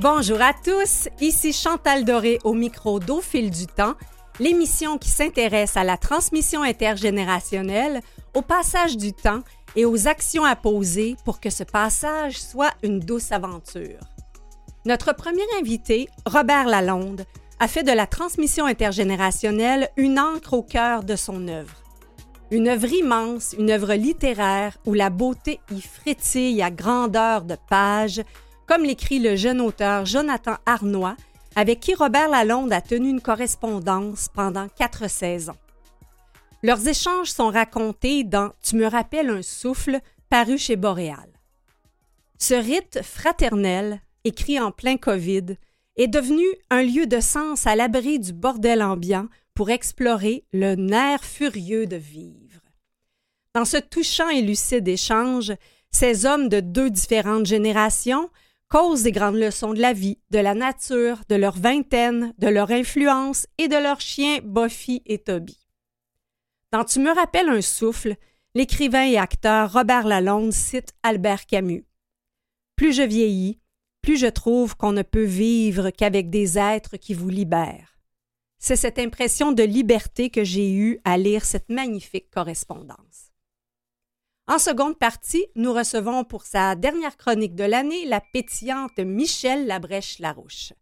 Bonjour à tous, ici Chantal Doré au micro d'Au fil du temps, l'émission qui s'intéresse à la transmission intergénérationnelle, au passage du temps et aux actions à poser pour que ce passage soit une douce aventure. Notre premier invité, Robert Lalonde, a fait de la transmission intergénérationnelle une encre au cœur de son œuvre. Une œuvre immense, une œuvre littéraire où la beauté y frétille à grandeur de page, comme l'écrit le jeune auteur Jonathan Arnois, avec qui Robert Lalonde a tenu une correspondance pendant quatre saisons. Leurs échanges sont racontés dans Tu me rappelles un souffle, paru chez Boréal. Ce rite fraternel, écrit en plein COVID, est devenu un lieu de sens à l'abri du bordel ambiant pour explorer le nerf furieux de vivre. Dans ce touchant et lucide échange, ces hommes de deux différentes générations causent des grandes leçons de la vie, de la nature, de leur vingtaine, de leur influence et de leurs chiens Buffy et Toby. Dans Tu me rappelles un souffle, l'écrivain et acteur Robert Lalonde cite Albert Camus. Plus je vieillis, plus je trouve qu'on ne peut vivre qu'avec des êtres qui vous libèrent. C'est cette impression de liberté que j'ai eue à lire cette magnifique correspondance. En seconde partie, nous recevons pour sa dernière chronique de l'année la pétillante Michelle Labrèche-Larouche.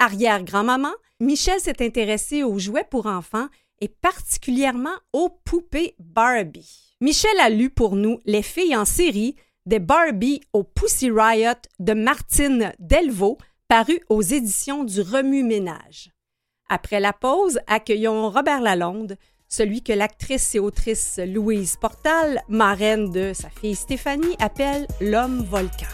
Arrière-grand-maman, Michelle s'est intéressée aux jouets pour enfants et particulièrement aux poupées Barbie. Michelle a lu pour nous Les filles en série des Barbie au Pussy Riot de Martine Delvaux, paru aux éditions du Remue-Ménage. Après la pause, accueillons Robert Lalonde, celui que l'actrice et autrice Louise Portal, marraine de sa fille Stéphanie, appelle l'homme volcan.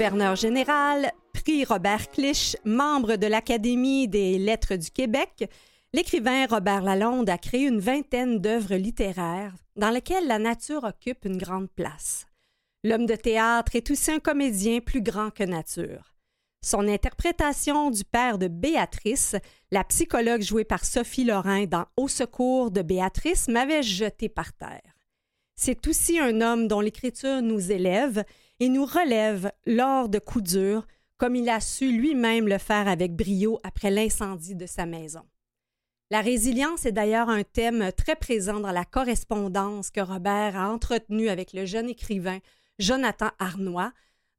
Gouverneur général, prix Robert Clich, membre de l'Académie des lettres du Québec, l'écrivain Robert Lalonde a créé une vingtaine d'œuvres littéraires dans lesquelles la nature occupe une grande place. L'homme de théâtre est aussi un comédien plus grand que nature. Son interprétation du père de Béatrice, la psychologue jouée par Sophie Lorrain dans Au secours de Béatrice, m'avait jeté par terre. C'est aussi un homme dont l'écriture nous élève et nous relève lors de coups durs, comme il a su lui-même le faire avec brio après l'incendie de sa maison. La résilience est d'ailleurs un thème très présent dans la correspondance que Robert a entretenue avec le jeune écrivain Jonathan Arnois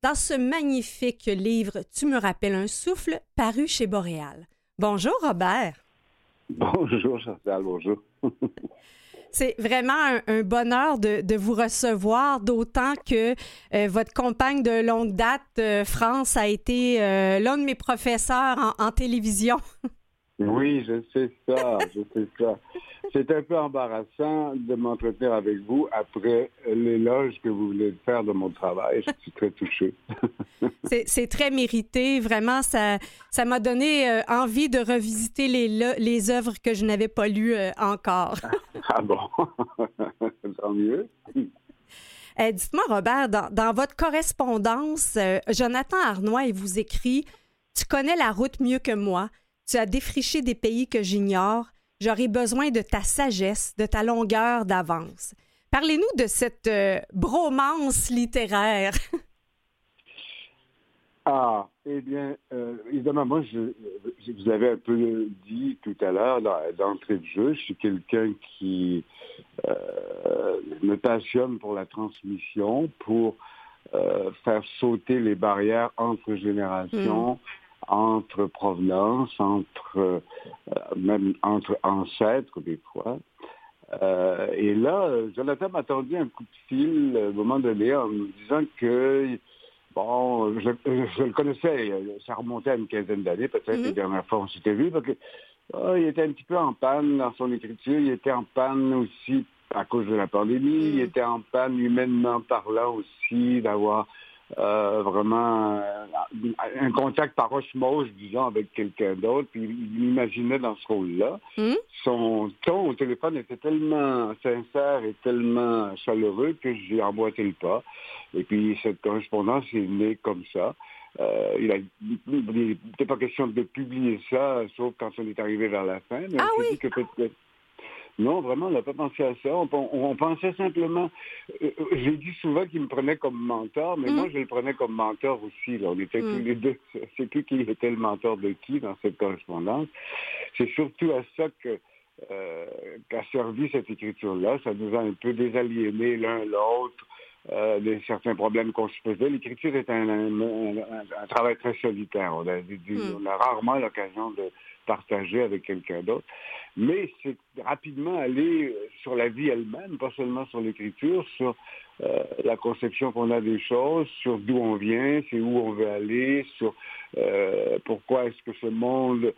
dans ce magnifique livre Tu me rappelles un souffle paru chez Boréal. Bonjour Robert. Bonjour Chantal, bonjour. C'est vraiment un, bonheur de, vous recevoir, d'autant que euh, votre compagne de longue date, euh, France, a été euh, l'un de mes professeurs en, télévision. Oui, je sais ça, je sais ça. C'est un peu embarrassant de m'entretenir avec vous après l'éloge que vous voulez faire de mon travail. Je suis très touché. C'est très mérité. Vraiment, ça ça m'a donné euh, envie de revisiter les, les œuvres que je n'avais pas lues euh, encore. ah bon? Tant mieux. Euh, dites-moi, Robert, dans, votre correspondance, Jonathan Arnois, il vous écrit Tu connais la route mieux que moi. Tu as défriché des pays que j'ignore. J'aurai besoin de ta sagesse, de ta longueur d'avance. Parlez-nous de cette bromance littéraire. Ah, eh bien, euh, évidemment, moi, je, je, vous avais un peu dit tout à l'heure, d'entrée de jeu, je suis quelqu'un qui euh, me passionne pour la transmission, pour euh, faire sauter les barrières entre générations, hmm. Entre provenances, entre euh, même entre ancêtres des fois. Euh, et là, Jonathan m'a tendu un coup de fil au moment donné en me disant que Bon, je, le connaissais, ça remontait à une quinzaine d'années, peut-être, mm-hmm. la dernière fois on s'était vu, parce que oh, il était un petit peu en panne dans son écriture, il était en panne aussi à cause de la pandémie, il mm. était en panne humainement parlant aussi, d'avoir euh, vraiment euh, un contact par osmose, disons, avec quelqu'un d'autre, puis il m'imaginait dans ce rôle-là. Hmm? Son ton au téléphone était tellement sincère et tellement chaleureux que j'ai emboîté le pas. Et puis cette correspondance est née comme ça. Euh, il n'était pas question de publier ça, sauf quand on est arrivé vers la fin. Mais ah oui? que non, vraiment, on n'a pas pensé à ça. On, pensait simplement... Euh, euh, j'ai dit souvent qu'il me prenait comme mentor, mais moi, mm. je le prenais comme mentor aussi. On était tous mm. les deux. C'est plus qui était le mentor de qui dans cette correspondance. C'est surtout à ça que euh, qu'a servi cette écriture-là. Ça nous a un peu désaliénés l'un l'autre. Euh, de certains problèmes qu'on se faisait. L'écriture est un, travail très solitaire. On a, on a rarement l'occasion de partager avec quelqu'un d'autre. Mais c'est rapidement aller euh, sur la vie elle-même, pas seulement sur l'écriture, sur euh, la conception qu'on a des choses, sur d'où on vient, c'est où on veut aller, sur euh, pourquoi est-ce que ce monde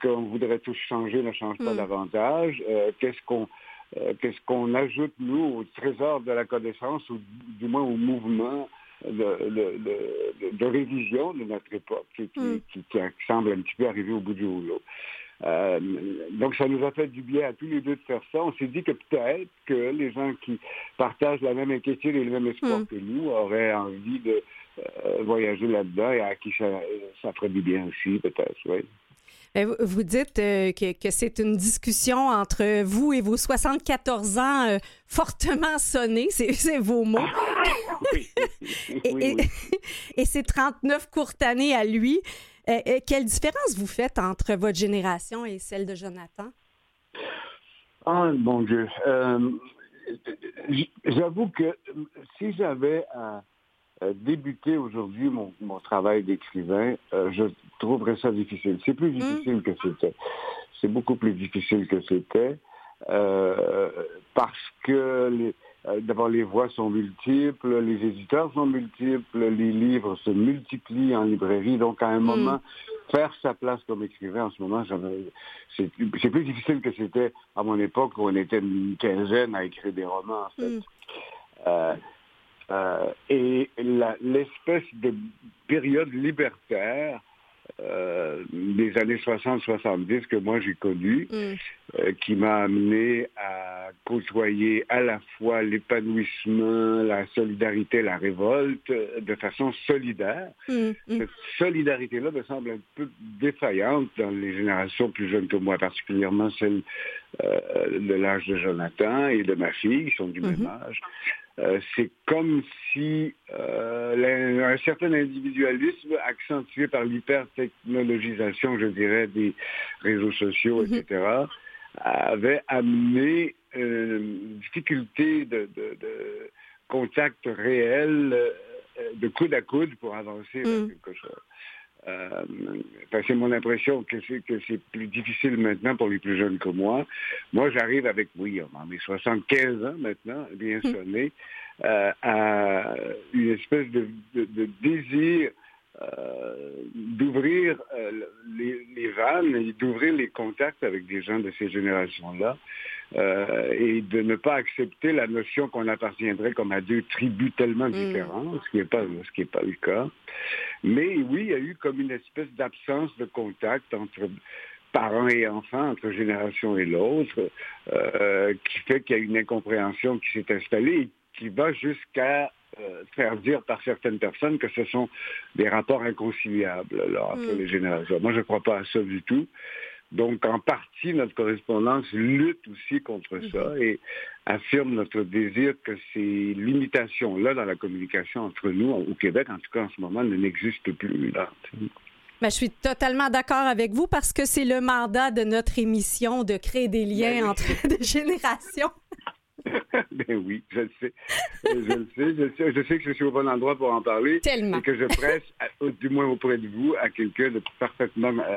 qu'on voudrait tous changer ne change pas mm. davantage, qu'est-ce qu'on qu'est-ce qu'on ajoute, nous, au trésor de la connaissance, ou du moins au mouvement de, révision de notre époque, qui, mm. qui, semble un petit peu arriver au bout du rouleau. Euh, donc ça nous a fait du bien à tous les deux de faire ça. On s'est dit que peut-être que les gens qui partagent la même inquiétude et le même espoir mm. que nous auraient envie de euh, voyager là-dedans et à qui ça, ça ferait du bien aussi, peut-être, oui. Vous dites euh, que, c'est une discussion entre vous et vos 74 ans fortement sonnés, c'est vos mots. oui. et, et, ces 39 courtes années à lui. Euh, euh, quelle différence vous faites entre votre génération et celle de Jonathan? Ah, mon Dieu. Euh, j'avoue que si j'avais à, débuter aujourd'hui mon, travail d'écrivain, je trouverais ça difficile. C'est plus hmm. difficile que c'était. C'est beaucoup plus difficile que c'était parce que les, euh, d'abord, les voix sont multiples, les éditeurs sont multiples, les livres se multiplient en librairie. Donc, à un hmm. moment, faire sa place comme écrivain en ce moment, c'est plus difficile que c'était à mon époque où on était une quinzaine à écrire des romans, en fait. Hmm. Euh, euh, et l'espèce de période libertaire euh, des années 60-70 que moi j'ai connu, mm. euh, qui m'a amené à côtoyer à la fois l'épanouissement, la solidarité, la révolte de façon solidaire. Mm, mm. Cette solidarité-là me semble un peu défaillante dans les générations plus jeunes que moi, particulièrement celle de l'âge de Jonathan et de ma fille, qui sont du même mm-hmm. âge. Euh, c'est comme si euh, un certain individualisme accentué par l'hypertechnologisation, je dirais, des réseaux sociaux, mhm. etc., avait amené euh, une difficulté de, contact réel, de coude à coude pour avancer vers mhm. quelque chose. Euh, c'est mon impression que c'est que c'est plus difficile maintenant pour les plus jeunes que moi. Moi, j'arrive avec, oui, on mes 75 ans maintenant, bien hmm. sonné, euh, à une espèce de, désir euh, d'ouvrir les, les, vannes et d'ouvrir les contacts avec des gens de ces générations-là. Euh, et de ne pas accepter la notion qu'on appartiendrait comme à deux tribus tellement mm. différentes, ce qui n'est pas ce qui est pas le cas. Mais oui, il y a eu comme une espèce d'absence de contact entre parents et enfants, entre génération et l'autre, euh, qui fait qu'il y a une incompréhension qui s'est installée et qui va jusqu'à euh, faire dire par certaines personnes que ce sont des rapports inconciliables entre mm. les générations. Moi, je ne crois pas à ça du tout. Donc, en partie, notre correspondance lutte aussi contre mhm. ça et affirme notre désir que ces limitations-là dans la communication entre nous, au Québec, en tout cas en ce moment, ne n'existent plus. Là. Ben, je suis totalement d'accord avec vous parce que c'est le mandat de notre émission de créer des liens ben entre des générations. ben oui, je le sais. Je le sais, je sais. Je sais que je suis au bon endroit pour en parler. Tellement. Et que je presse, du moins auprès de vous, à quelqu'un de parfaitement euh,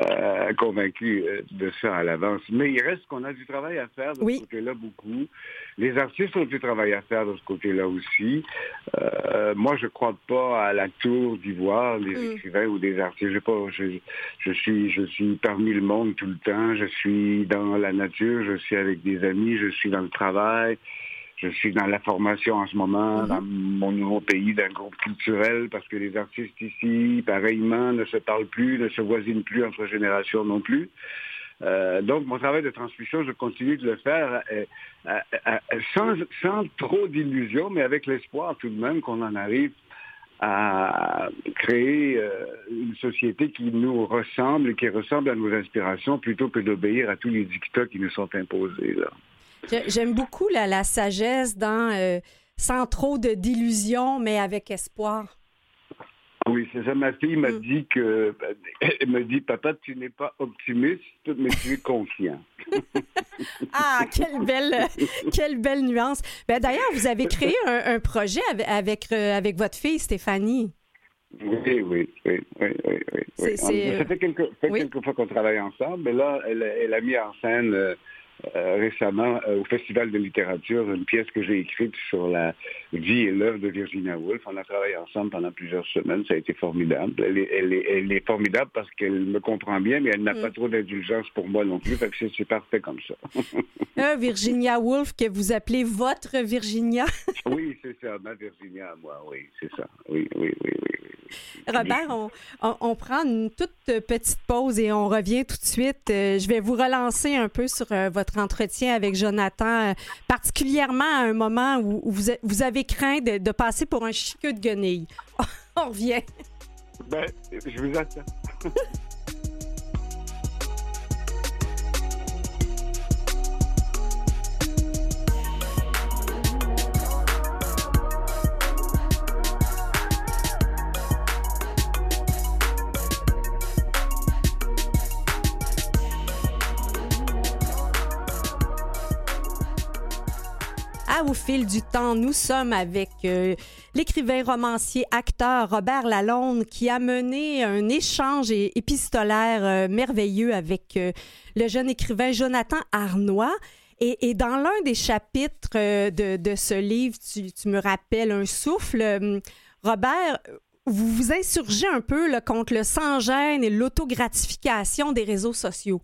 euh, convaincu euh, de ça à l'avance. Mais il reste qu'on a du travail à faire de ce côté-là beaucoup. Les artistes ont du travail à faire de ce côté-là aussi. Euh, moi, je crois pas à la tour d'ivoire des mm. écrivains ou des artistes. Je, pas, je, je, suis, je suis parmi le monde tout le temps. Je suis dans la nature. Je suis avec des amis. Je suis dans le travail. Je suis dans la formation en ce moment, Mhm. dans mon nouveau pays, d'un groupe culturel, parce que les artistes ici, pareillement, ne se parlent plus, ne se voisinent plus entre générations non plus. Euh, donc, mon travail de transmission, je continue de le faire euh, euh, sans, sans trop d'illusions, mais avec l'espoir tout de même qu'on en arrive à créer une société qui nous ressemble et qui ressemble à nos aspirations plutôt que d'obéir à tous les dictats qui nous sont imposés. Là. J'ai- J'aime beaucoup la, la sagesse dans euh, sans trop de d'illusions, mais avec espoir. Oui, c'est ça. Ma fille m'a Mm. dit que, elle me dit, papa, tu n'es pas optimiste, mais tu es confiant. Ah, quelle belle, quelle belle nuance. Ben, D'ailleurs, vous avez créé un, un projet avec, avec, euh, avec votre fille, Stéphanie. Oui, oui, oui, oui, oui, oui. Ça fait quelques, fait oui. quelques fois qu'on travaille ensemble, mais là, elle, elle a mis en scène euh, récemment euh, au Festival de littérature une pièce que j'ai écrite sur la vie et l'œuvre de Virginia Woolf. On a travaillé ensemble pendant plusieurs semaines, ça a été formidable. Elle est, elle est, elle est formidable parce qu'elle me comprend bien, mais elle n'a Mm. pas trop d'indulgence pour moi non plus, fait que c'est- parfait comme ça. Euh, Virginia Woolf, que vous appelez votre Virginia. oui, c'est ça, ma Virginia à moi, oui, c'est ça. Oui, oui, oui, oui. oui. Robert, on, on- on prend une toute petite pause et on revient tout de suite. Euh, je vais vous relancer un peu sur euh, entretien avec Jonathan, euh, particulièrement à un moment où, vous, vous avez craint de, de passer pour un chiqueux de guenille. on revient. Ben, je vous attends. Au fil du temps, nous sommes avec euh, l'écrivain, romancier, acteur Robert Lalonde qui a mené un échange épistolaire euh, merveilleux avec euh, le jeune écrivain Jonathan Arnois. Et, et dans l'un des chapitres de, de ce livre, tu, tu me rappelles un souffle, Robert, vous vous insurgez un peu là, contre le sans-gêne et l'autogratification des réseaux sociaux.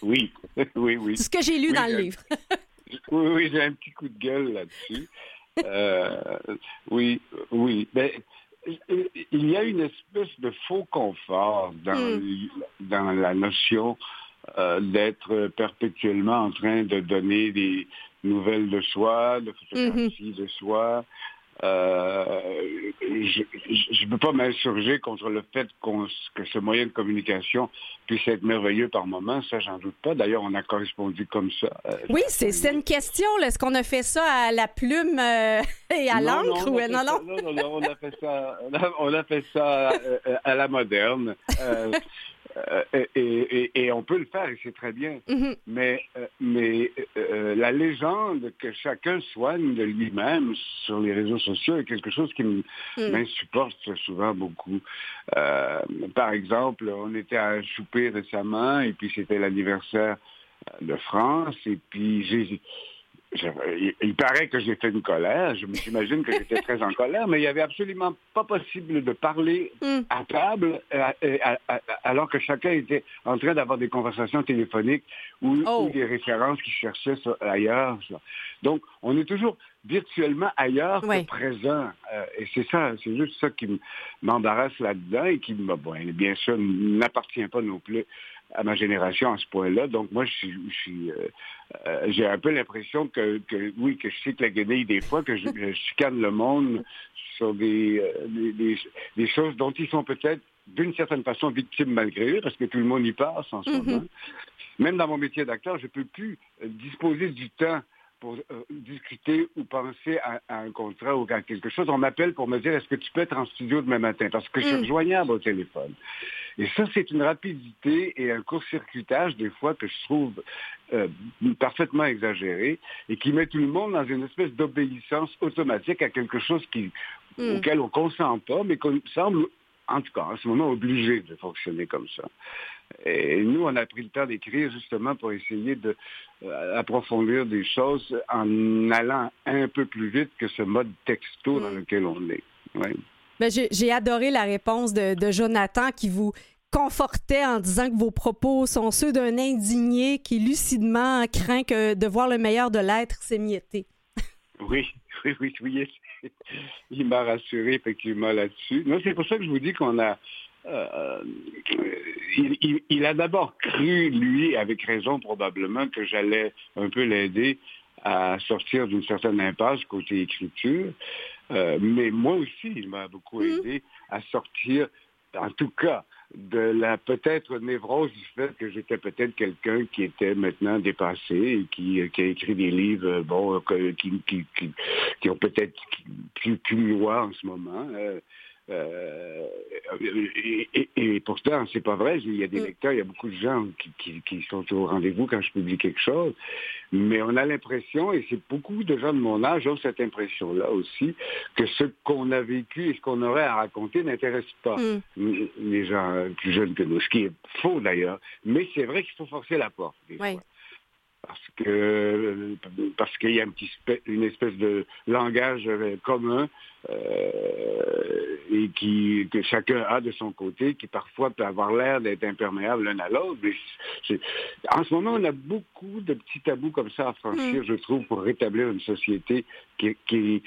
Oui, oui, oui. C'est ce que j'ai lu Oui, dans le livre. Oui, oui, j'ai un petit coup de gueule là-dessus. Euh, oui, oui. Ben, il y a une espèce de faux confort dans, Hmm. dans la notion euh, d'être perpétuellement en train de donner des nouvelles de soi, de photographies de soi. Euh, je ne peux pas m'insurger contre le fait que ce moyen de communication puisse être merveilleux par moments, ça j'en doute pas. D'ailleurs, on a correspondu comme ça. Euh, Oui, c'est une question. Est-ce qu'on a fait ça à la plume euh, et à l'encre? ou- Non, non? non, on a fait ça, on a, on a fait ça à la moderne. Euh, et, et- et on peut le faire et c'est très bien. Mhm. Mais, euh, mais euh, la légende que chacun soigne de lui-même sur les réseaux sociaux est quelque chose qui m- Mm. m'insupporte souvent beaucoup. Euh, par exemple, on était à un souper récemment et puis c'était l'anniversaire de France et puis j'ai je- il, il paraît que j'ai fait une colère. Je m'imagine que j'étais très en colère, mais il n'y avait absolument pas possible de parler Mm. à table à- à- à- alors que chacun était en train d'avoir des conversations téléphoniques ou, Oh. ou des références qui cherchaient sur- ailleurs. Donc, on est toujours virtuellement ailleurs que présent. Euh, et c'est ça, c'est juste ça qui m'embarrasse là-dedans et qui, me- bon, bien sûr, n'appartient pas non plus à ma génération à ce point-là. Donc moi, je suis, euh, euh, j'ai un peu l'impression que, que, oui, que je sais que la guenille des fois, que je, je chicane le monde sur des, euh, des, des- des choses dont ils sont peut-être d'une certaine façon victimes malgré eux, parce que tout le monde y passe en ce Mhm. moment. Même dans mon métier d'acteur, je peux plus disposer du temps pour euh, discuter ou penser à, à un contrat ou à quelque chose. On m'appelle pour me dire est-ce que tu peux être en studio demain matin? Parce que je suis Mm. rejoignable au téléphone. Et ça, c'est une rapidité et un court-circuitage des fois que je trouve euh, parfaitement exagéré et qui met tout le monde dans une espèce d'obéissance automatique à quelque chose qui, Mm. auquel on consent pas, mais qu'on semble, en tout cas, en ce moment, obligé de fonctionner comme ça. Et nous, on a pris le temps d'écrire justement pour essayer de euh, des choses en allant un peu plus vite que ce mode texto dans Mm. lequel on est. Ouais. Ben, j'ai j'ai adoré la réponse de, de Jonathan qui vous, confortait en disant que vos propos sont ceux d'un indigné qui lucidement craint que de voir le meilleur de l'être s'émietter. Oui, oui, oui, oui. Il m'a rassuré effectivement là-dessus. Non, c'est pour ça que je vous dis qu'on a. Euh, il, a d'abord cru, lui, avec raison probablement, que j'allais un peu l'aider à sortir d'une certaine impasse côté écriture. Euh, mais moi aussi, il m'a beaucoup mmh. aidé à sortir, en tout cas, de la peut-être névrose du fait que j'étais peut-être quelqu'un qui était maintenant dépassé et qui, qui a écrit des livres bon qui, qui, qui, ont peut-être plus, plus en ce moment. Euh, euh, et, et, pourtant, c'est pas vrai. Il y a des mm. lecteurs, il y a beaucoup de gens qui, sont au rendez-vous quand je publie quelque chose. Mais on a l'impression, et c'est beaucoup de gens de mon âge ont cette impression-là aussi, que ce qu'on a vécu et ce qu'on aurait à raconter n'intéresse pas mm. les gens plus jeunes que nous. Ce qui est faux d'ailleurs. Mais c'est vrai qu'il faut forcer la porte. Des fois parce que parce qu'il y a un petit, une espèce de langage euh, commun et qui que chacun a de son côté, qui parfois peut avoir l'air d'être imperméable l'un à l'autre. En ce moment, on a beaucoup de petits tabous comme ça à franchir, mm. je trouve, pour rétablir une société qui, qui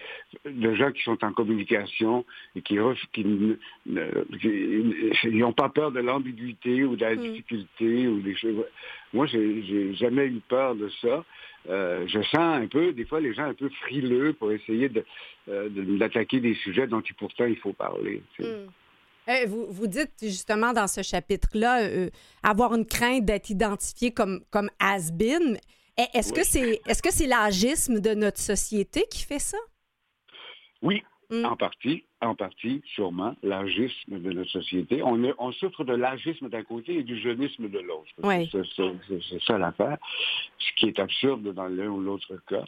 de gens qui sont en communication et qui n'ont pas peur de l'ambiguïté ou de la mm. difficulté ou des choses. Moi, j'ai jamais eu peur de ça. Euh, je sens un peu, des fois, les gens un peu frileux pour essayer euh, d'attaquer des sujets dont pourtant il faut parler. Hmm. Eh, vous, vous, dites justement dans ce chapitre-là euh, avoir une crainte d'être identifié comme, comme has-been. Eh, est-ce que c'est est-ce que c'est l'agisme de notre société qui fait ça? Oui, Mm. En partie, en partie, sûrement, l'agisme de notre société. On, on souffre de l'agisme d'un côté et du jeunisme de l'autre. C'est ça l'affaire, ce qui est absurde dans l'un ou l'autre cas.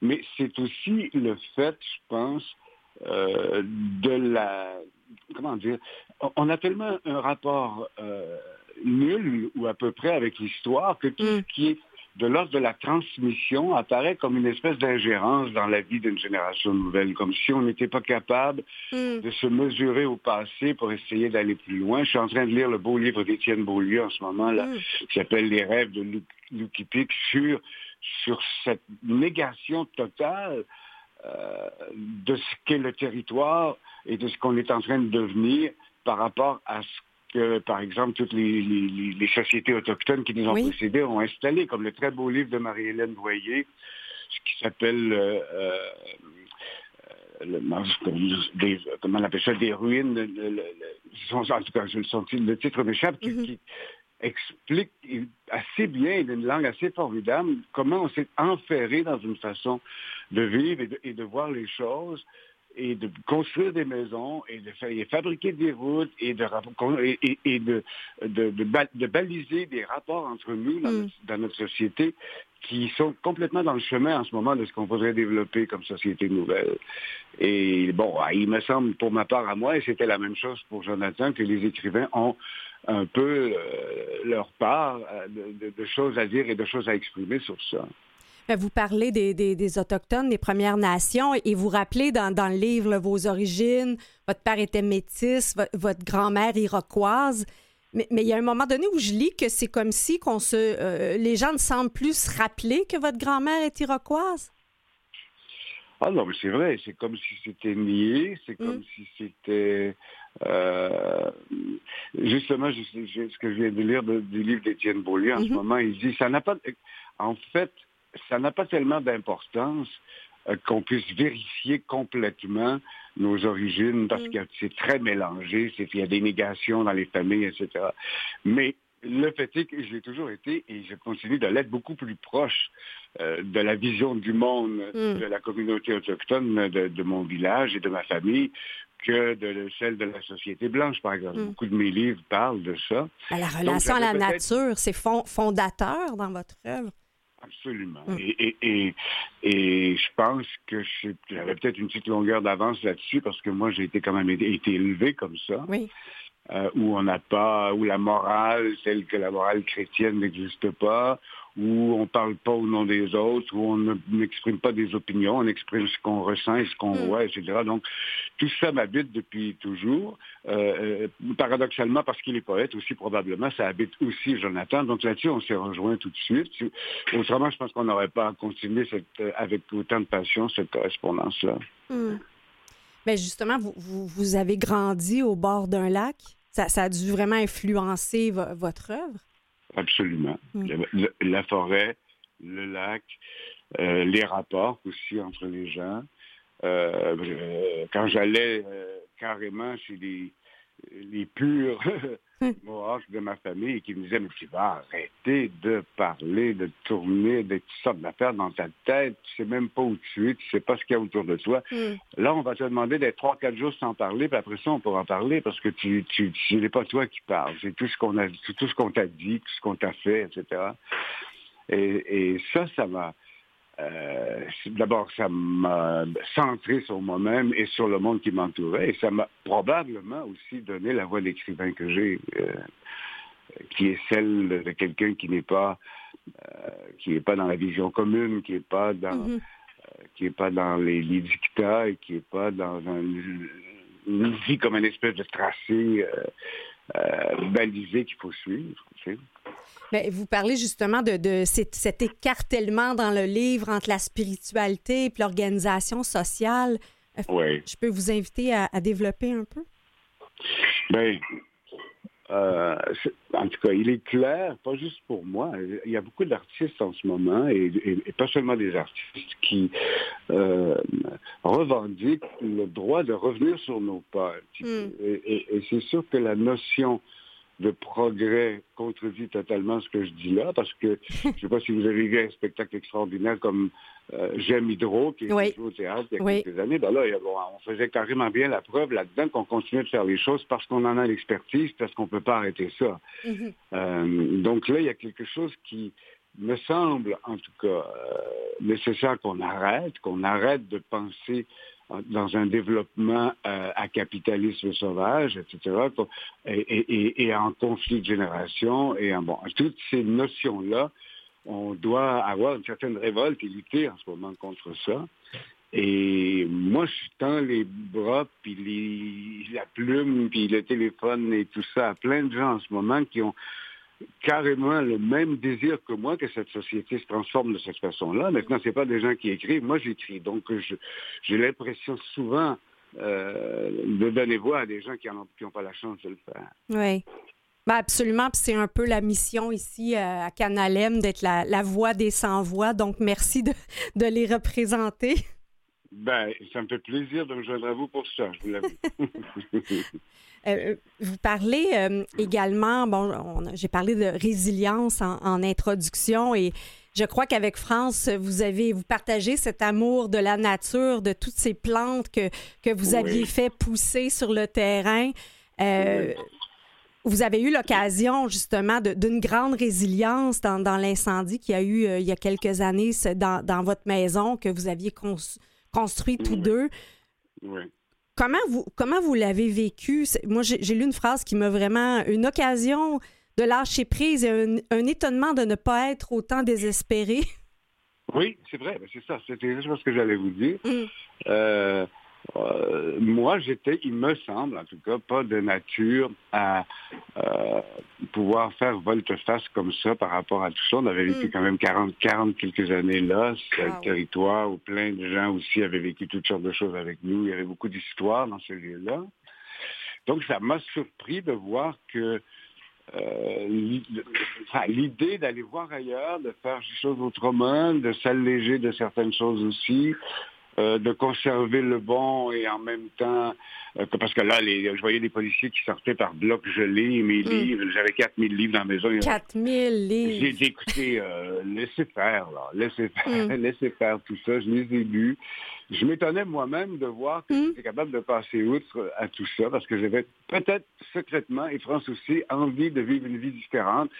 Mais c'est aussi le fait, je pense, euh, de la... Comment dire On a tellement un rapport euh, nul ou à peu près avec l'histoire que tout mm. ce qui est de l'ordre de la transmission apparaît comme une espèce d'ingérence dans la vie d'une génération nouvelle, comme si on n'était pas capable hmm. de se mesurer au passé pour essayer d'aller plus loin. Je suis en train de lire le beau livre d'Étienne Beaulieu en ce moment, là, hmm. qui s'appelle Les rêves de Lucky Pic, sur, sur cette négation totale euh, de ce qu'est le territoire et de ce qu'on est en train de devenir par rapport à ce que, par exemple, toutes les, sociétés autochtones qui nous ont précédés ont installé, comme le très beau livre de Marie-Hélène Voyer, ce qui s'appelle euh, euh, le, comment on appelle ça, des ruines, en tout cas, je le, le titre m'échappe, qui, mm-hmm. explique assez bien, d'une langue assez formidable, comment on s'est enferré dans une façon de vivre et de voir les choses et de construire des maisons et de faire, fabriquer des routes et de, et, de, de, baliser des rapports entre nous mm. dans, notre, société qui sont complètement dans le chemin en ce moment de ce qu'on voudrait développer comme société nouvelle. Et bon, ah, il me semble pour ma part à moi, et c'était la même chose pour Jonathan, que les écrivains ont un peu euh, leur part euh, de choses à dire et de choses à exprimer sur ça. Ben, vous parlez des, Autochtones, des Premières Nations, et vous rappelez dans, le livre vos origines. Votre père était métis, votre grand-mère iroquoise. Mais, il y a un moment donné où je lis que c'est comme si qu'on se, euh, les gens ne semblent plus se rappeler que votre grand-mère est iroquoise. Ah non, mais c'est vrai, c'est comme si c'était nié, c'est comme mm. si c'était... Euh, justement, ce que je viens de lire du livre d'Étienne Beaulieu en ce mm-hmm. moment, il dit, ça n'a pas... En fait, ça n'a pas tellement d'importance euh, qu'on puisse vérifier complètement nos origines parce mm. que c'est très mélangé, c'est qu'il y a des négations dans les familles, etc. Mais le fait est que j'ai toujours été, et je continue de l'être beaucoup plus proche euh, de la vision du monde mm. de la communauté autochtone de, mon village et de ma famille que de celle de la société blanche, par exemple. Mm. Beaucoup de mes livres parlent de ça. La relation à la nature, c'est fondateur dans votre œuvre? Absolument. Mm. Et, et, je pense que j'avais peut-être une petite longueur d'avance là-dessus parce que moi, j'ai été quand même été élevé comme ça. Oui. Euh, où on n'a pas, où la morale, celle que la morale chrétienne n'existe pas, où on parle pas au nom des autres, où on n'exprime pas des opinions, on exprime ce qu'on ressent et ce qu'on mm. voit, etc. Donc, tout ça m'habite depuis toujours. Euh, euh, paradoxalement, parce qu'il est poète aussi, probablement, ça habite aussi Jonathan. Donc là-dessus, on s'est rejoint tout de suite. Autrement, je pense qu'on n'aurait pas continué cette, euh, avec autant de passion cette correspondance-là. Mm. Ben, justement, vous, vous, avez grandi au bord d'un lac? Ça, ça, a dû vraiment influencer votre œuvre? Absolument. Mm. La, forêt, le lac, euh, les rapports aussi entre les gens. Euh, euh, quand j'allais carrément chez les, les purs Mohawks de ma famille qui me disaient, mais tu vas arrêter de parler, de tourner de toutes sortes d'affaires dans ta tête, tu sais même pas où tu es, tu sais pas ce qu'il y a autour de toi. Mm. Là, on va te demander d'être trois, quatre jours sans parler, puis après ça, on pourra en parler parce que tu, tu, ce n'est pas toi qui parles, c'est tout ce qu'on a, tout ce qu'on t'a dit, tout ce qu'on t'a fait, etc. Et, et ça, ça m'a, euh, d'abord, ça m'a centré sur moi-même et sur le monde qui m'entourait. Et ça m'a probablement aussi donné la voix d'écrivain que j'ai, euh, qui est celle de quelqu'un qui n'est pas euh, qui n'est pas dans la vision commune, qui n'est pas dans mm-hmm. qui est pas dans les, dictats et qui n'est pas dans un, une vie comme une espèce de tracé balisé qu'il faut suivre. Vous parlez justement de, cet, écartèlement dans le livre entre la spiritualité et l'organisation sociale. Euh, oui. Je peux vous inviter à, développer un peu? Bien, euh, en tout cas, il est clair, pas juste pour moi, il y a beaucoup d'artistes en ce moment, et, pas seulement des artistes, qui euh, revendiquent le droit de revenir sur nos pas. Hmm. et c'est sûr que la notion de progrès contredit totalement ce que je dis là, parce que je ne sais pas si vous avez vu un spectacle extraordinaire comme euh, J'aime Hydro, qui est joué au théâtre il y a quelques années. Ben là, on faisait carrément bien la preuve là-dedans qu'on continuait de faire les choses parce qu'on en a l'expertise, parce qu'on ne peut pas arrêter ça. Mm-hmm. Euh, donc là, il y a quelque chose qui me semble, en tout cas, euh, nécessaire qu'on arrête, qu'on arrête de penser dans un développement euh, à capitalisme sauvage, etc., et, en conflit de génération, et en, bon, toutes ces notions-là, on doit avoir une certaine révolte et lutter en ce moment contre ça. Et moi, je tends les bras, puis la plume, puis le téléphone et tout ça à plein de gens en ce moment qui ont carrément le même désir que moi que cette société se transforme de cette façon-là. Maintenant, ce n'est pas des gens qui écrivent, moi j'écris. Donc j'ai l'impression souvent euh, de donner voix à des gens qui n'ont pas la chance de le faire. Oui. Ben absolument, c'est un peu la mission ici euh, à Canalem d'être la, voix des sans-voix. Donc, merci de, de les représenter. Ben, ça me fait plaisir de me joindre à vous pour ça, je vous l'avoue. Euh, vous parlez euh, également, bon, j'ai parlé de résilience en, introduction et je crois qu'avec France, vous avez, vous partagez cet amour de la nature, de toutes ces plantes que, que vous aviez fait pousser sur le terrain. Euh, vous avez eu l'occasion justement d'une grande résilience dans, dans l'incendie qu'il y a eu il y a quelques années dans, dans, votre maison que vous aviez construit tous deux. Oui. Comment vous, comment vous l'avez vécu? Moi, j'ai lu une phrase qui m'a vraiment... Une occasion de lâcher prise et un, étonnement de ne pas être autant désespéré. Oui, c'est vrai. C'est ça. C'était juste ce que j'allais vous dire. Mm. Euh, euh, moi, j'étais, il me semble, en tout cas, pas de nature à euh, pouvoir faire volte-face comme ça par rapport à tout ça. On avait vécu mm. quand même 40, 40 quelques années là. C'est un territoire où plein de gens aussi avaient vécu toutes sortes de choses avec nous. Il y avait beaucoup d'histoires dans ce lieu-là. Donc, ça m'a surpris de voir que euh, l'idée d'aller voir ailleurs, de faire des choses autrement, de s'alléger de certaines choses aussi, euh, de conserver le bon et en même temps, euh, parce que là, les, je voyais des policiers qui sortaient par bloc gelé mes mm. livres. J'avais 4000 livres dans la maison. 4000 livres. J'ai dit, écoutez, euh, laissez faire, là. Laissez faire, mm. laissez faire tout ça. Je les ai lus. Je m'étonnais moi-même de voir que mm. j'étais capable de passer outre à tout ça parce que j'avais peut-être secrètement, et France aussi, envie de vivre une vie différente,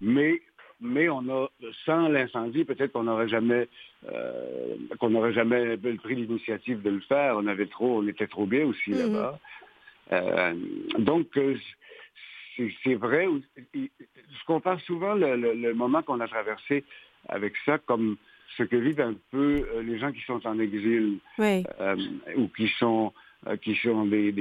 mais mais on a, sans l'incendie, peut-être qu'on n'aurait jamais, euh, qu'on n'aurait jamais pris l'initiative de le faire. On avait trop, on était trop bien aussi mm-hmm. là-bas. Euh, donc, euh, c'est vrai. Je compare souvent le, moment qu'on a traversé avec ça comme ce que vivent un peu les gens qui sont en exil ou qui sont qui sont des,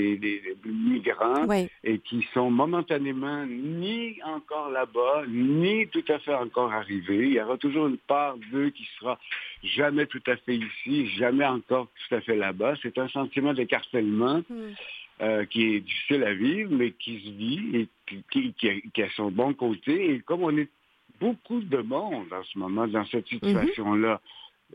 migrants et qui sont momentanément ni encore là-bas, ni tout à fait encore arrivés. Il y aura toujours une part d'eux qui sera jamais tout à fait ici, jamais encore tout à fait là-bas. C'est un sentiment d'écartèlement. Hmm. Euh, qui est difficile à vivre, mais qui se vit et qui, qui, a, son bon côté. Et comme on est beaucoup de monde en ce moment dans cette mhm.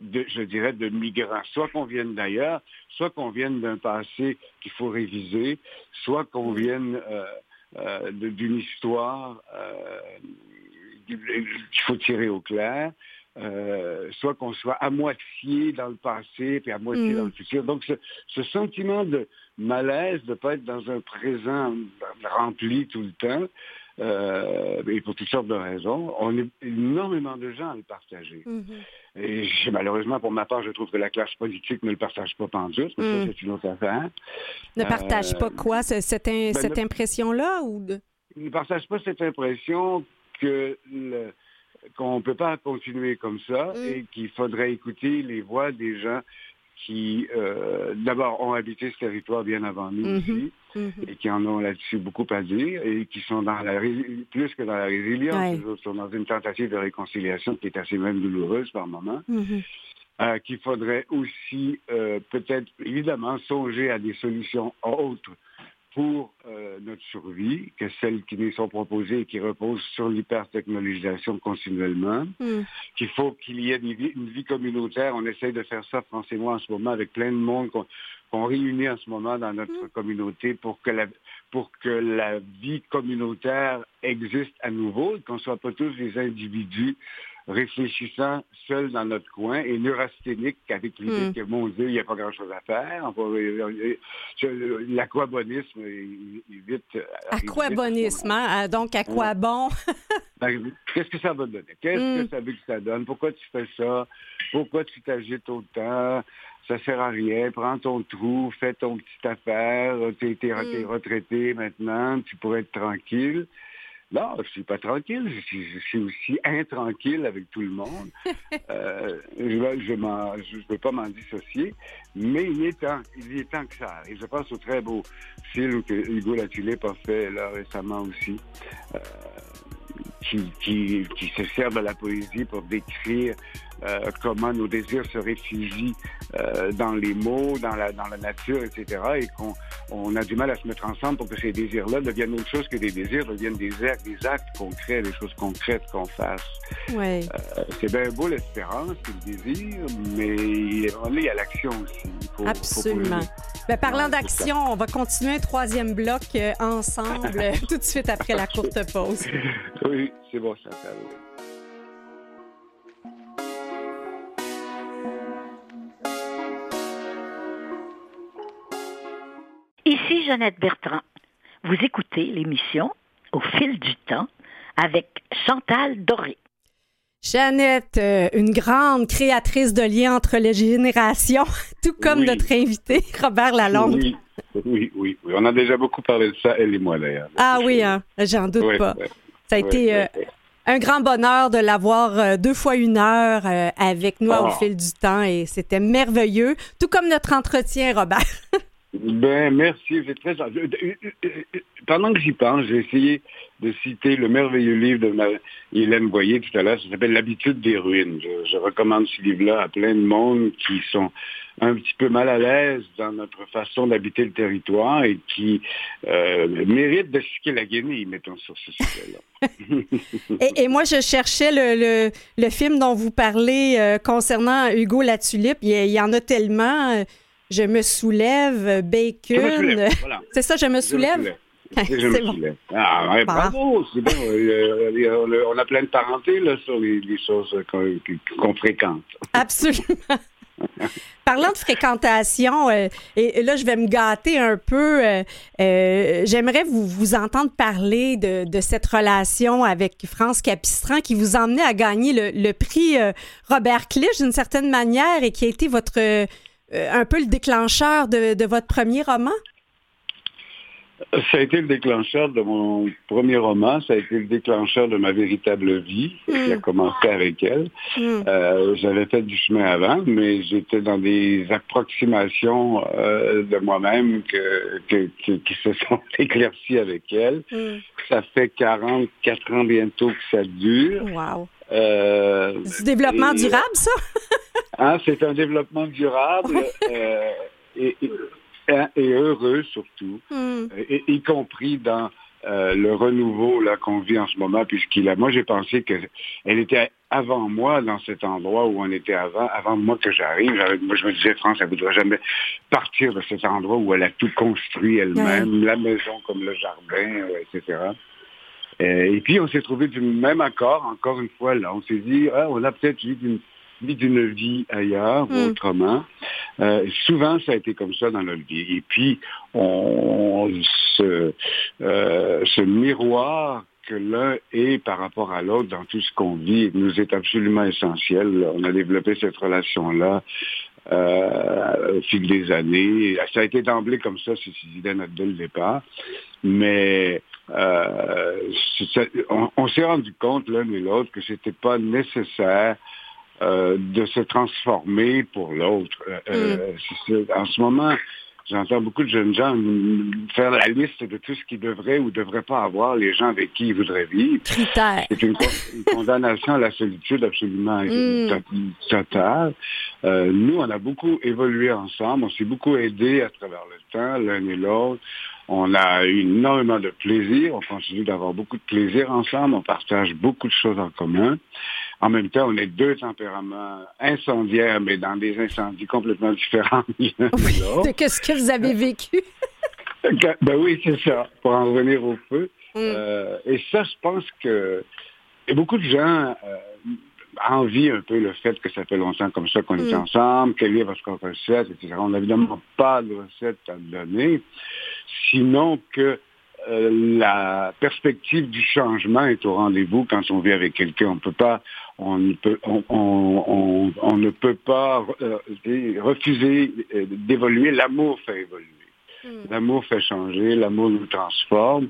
Situation-là, je dirais, de migrants, soit qu'on vienne d'ailleurs, soit qu'on vienne d'un passé qu'il faut réviser, soit qu'on vienne euh, euh, d'une histoire euh, qu'il faut tirer au clair. soit qu'on soit à moitié dans le passé puis à moitié dans le mm. futur. Donc ce, sentiment de malaise de ne pas être dans un présent rempli tout le temps, euh, et pour toutes sortes de raisons, on est énormément de gens à le partager. Mm-hmm. Et malheureusement, pour ma part, je trouve que la classe politique ne le partage pas pendant mais ça, mm. c'est une autre affaire. Ne partage pas quoi, cette, ben, cette impression-là? ou de... Ne partage pas cette impression que qu'on ne peut pas continuer comme ça mm. et qu'il faudrait écouter les voix des gens qui, euh, d'abord, ont habité ce territoire bien avant nous mm-hmm. ici, mm-hmm. et qui en ont là-dessus beaucoup à dire, et qui sont dans la plus que dans la résilience, ils sont dans une tentative de réconciliation qui est assez même douloureuse par moment. Mm-hmm. Euh, qu'il faudrait aussi euh, peut-être évidemment songer à des solutions autres pour notre survie que celles qui nous sont proposées et qui reposent sur l'hypertechnologisation continuellement, hmm. qu'il faut qu'il y ait une vie, communautaire. On essaye de faire ça, France et moi, en ce moment, avec plein de monde qu'on réunit en ce moment dans notre hmm. communauté pour que, la, pour que la vie communautaire existe à nouveau et qu'on ne soit pas tous des individus réfléchissant seul dans notre coin et neurasthénique avec l'idée hmm. que, mon Dieu, il n'y a pas grand-chose à faire. L'aquabonisme est vite... Euh, aquabonisme, hein? Donc à quoi bon? Ben, qu'est-ce que ça va donner? Qu'est-ce que hmm. ça veut que ça donne? Pourquoi tu fais ça? Pourquoi tu t'agites autant? Ça sert à rien. Prends ton trou, fais ton petite affaire. Tu es, hmm. retraité maintenant, tu pourrais être tranquille. Non, je suis pas tranquille. Je suis, aussi intranquille avec tout le monde. euh, je ne veux pas m'en dissocier, mais il est temps, il est temps que ça arrive. Je pense au très beau film que Hugo Latulippe a fait là récemment aussi. Euh, qui, qui, qui, se sert de la poésie pour décrire euh, comment nos désirs se réfugient euh, dans les mots, dans la, dans la nature, etc. Et qu'on on a du mal à se mettre ensemble pour que ces désirs-là deviennent autre chose que des désirs, deviennent des actes, des actes concrets, des choses concrètes qu'on fasse. Ouais. Euh, c'est bien beau l'espérance, le désir, mais il y a l'action aussi. Absolument. Ben, parlant d'action, on va continuer un troisième bloc ensemble tout de suite après la courte pause. oui, c'est bon, ça. Ici Jeannette Bertrand. Vous écoutez l'émission Au fil du temps avec Chantal Doré. Jeannette, euh, une grande créatrice de liens entre les générations, tout comme notre invité, Robert Lalonde. Oui, oui, oui, On a déjà beaucoup parlé de ça, elle et moi d'ailleurs. Ah oui, hein, j'en doute pas. Ça a été euh, un grand bonheur de l'avoir euh, deux fois une heure avec nous au ah. fil du temps et c'était merveilleux, tout comme notre entretien, Robert. Ben, merci, euh, euh, euh, Pendant que j'y pense, j'ai essayé de citer le merveilleux livre de Hélène Boyer tout à l'heure, ça s'appelle L'habitude des ruines. Je, recommande ce livre-là à plein de monde qui sont un petit peu mal à l'aise dans notre façon d'habiter le territoire et qui méritent de chiquer la guenille, mettons, sur ce sujet-là. et, moi, je cherchais le, le, film dont vous parlez concernant Hugo Latulippe. Il, il y en a tellement je me soulève, bacon. C'est ça, je me soulève? Je me soulève. Ah, ouais, bravo, c'est bon. Euh, euh, on a plein de parentés là, sur les, choses qu'on fréquente. Absolument. Parlant de fréquentation, euh, et, là, je vais me gâter un peu. J'aimerais vous, vous entendre parler de, cette relation avec France Capistran qui vous a emmené à gagner le, le prix Robert Clich d'une certaine manière et qui a été votre euh, un peu le déclencheur de, votre premier roman? Ça a été le déclencheur de mon premier roman, ça a été le déclencheur de ma véritable vie, qui a commencé avec elle. Hmm. Euh, j'avais fait du chemin avant, mais j'étais dans des approximations euh, de moi-même que, qui se sont éclaircies avec elle. Hmm. Ça fait 44 ans bientôt que ça dure. Wow. Euh, du développement durable, ça? hein, c'est un développement durable. et, et heureux surtout, hmm. et, y compris dans euh, le renouveau là qu'on vit en ce moment, puisqu'il a. Moi, j'ai pensé que elle était avant moi dans cet endroit où on était avant, avant moi que j'arrive. Moi, je me disais, France, elle ne voudrait jamais partir de cet endroit où elle a tout construit elle-même, la maison comme le jardin, etc. Euh, et puis, on s'est trouvé du même accord, encore une fois, là. On s'est dit, ah, on a peut-être eu une d'une vie ailleurs hmm. autrement. Euh, souvent, ça a été comme ça dans notre vie. Et puis, on, se, euh, ce miroir que l'un est par rapport à l'autre dans tout ce qu'on vit nous est absolument essentiel. On a développé cette relation-là euh, au fil des années. Ça a été d'emblée comme ça, c'est dès le départ. Mais euh, on, on s'est rendu compte l'un et l'autre que c'était pas nécessaire euh, de se transformer pour l'autre. Euh, euh, mm. En ce moment, j'entends beaucoup de jeunes gens faire la liste de tout ce qu'ils devraient ou ne devraient pas avoir, les gens avec qui ils voudraient vivre. C'est une, condamnation à la solitude absolument mm. totale. nous, on a beaucoup évolué ensemble, on s'est beaucoup aidé à travers le temps, l'un et l'autre. On a eu énormément de plaisir, on continue d'avoir beaucoup de plaisir ensemble, on partage beaucoup de choses en commun. En même temps, on est deux tempéraments incendiaires, mais dans des incendies complètement différents. Qu'est-ce que vous avez vécu? ben oui, c'est ça, pour en revenir au feu. Mm. Euh, et ça, je pense que et beaucoup de gens euh, envient un peu le fait que ça fait longtemps comme ça qu'on est mm. ensemble, quelle est votre recette, etc. On n'a évidemment pas de recette à donner, sinon que euh, la perspective du changement est au rendez-vous quand on vit avec quelqu'un. On peut pas, on ne peut, on, ne peut pas euh, refuser euh, d'évoluer. L'amour fait évoluer. Hmm. L'amour fait changer, l'amour nous transforme.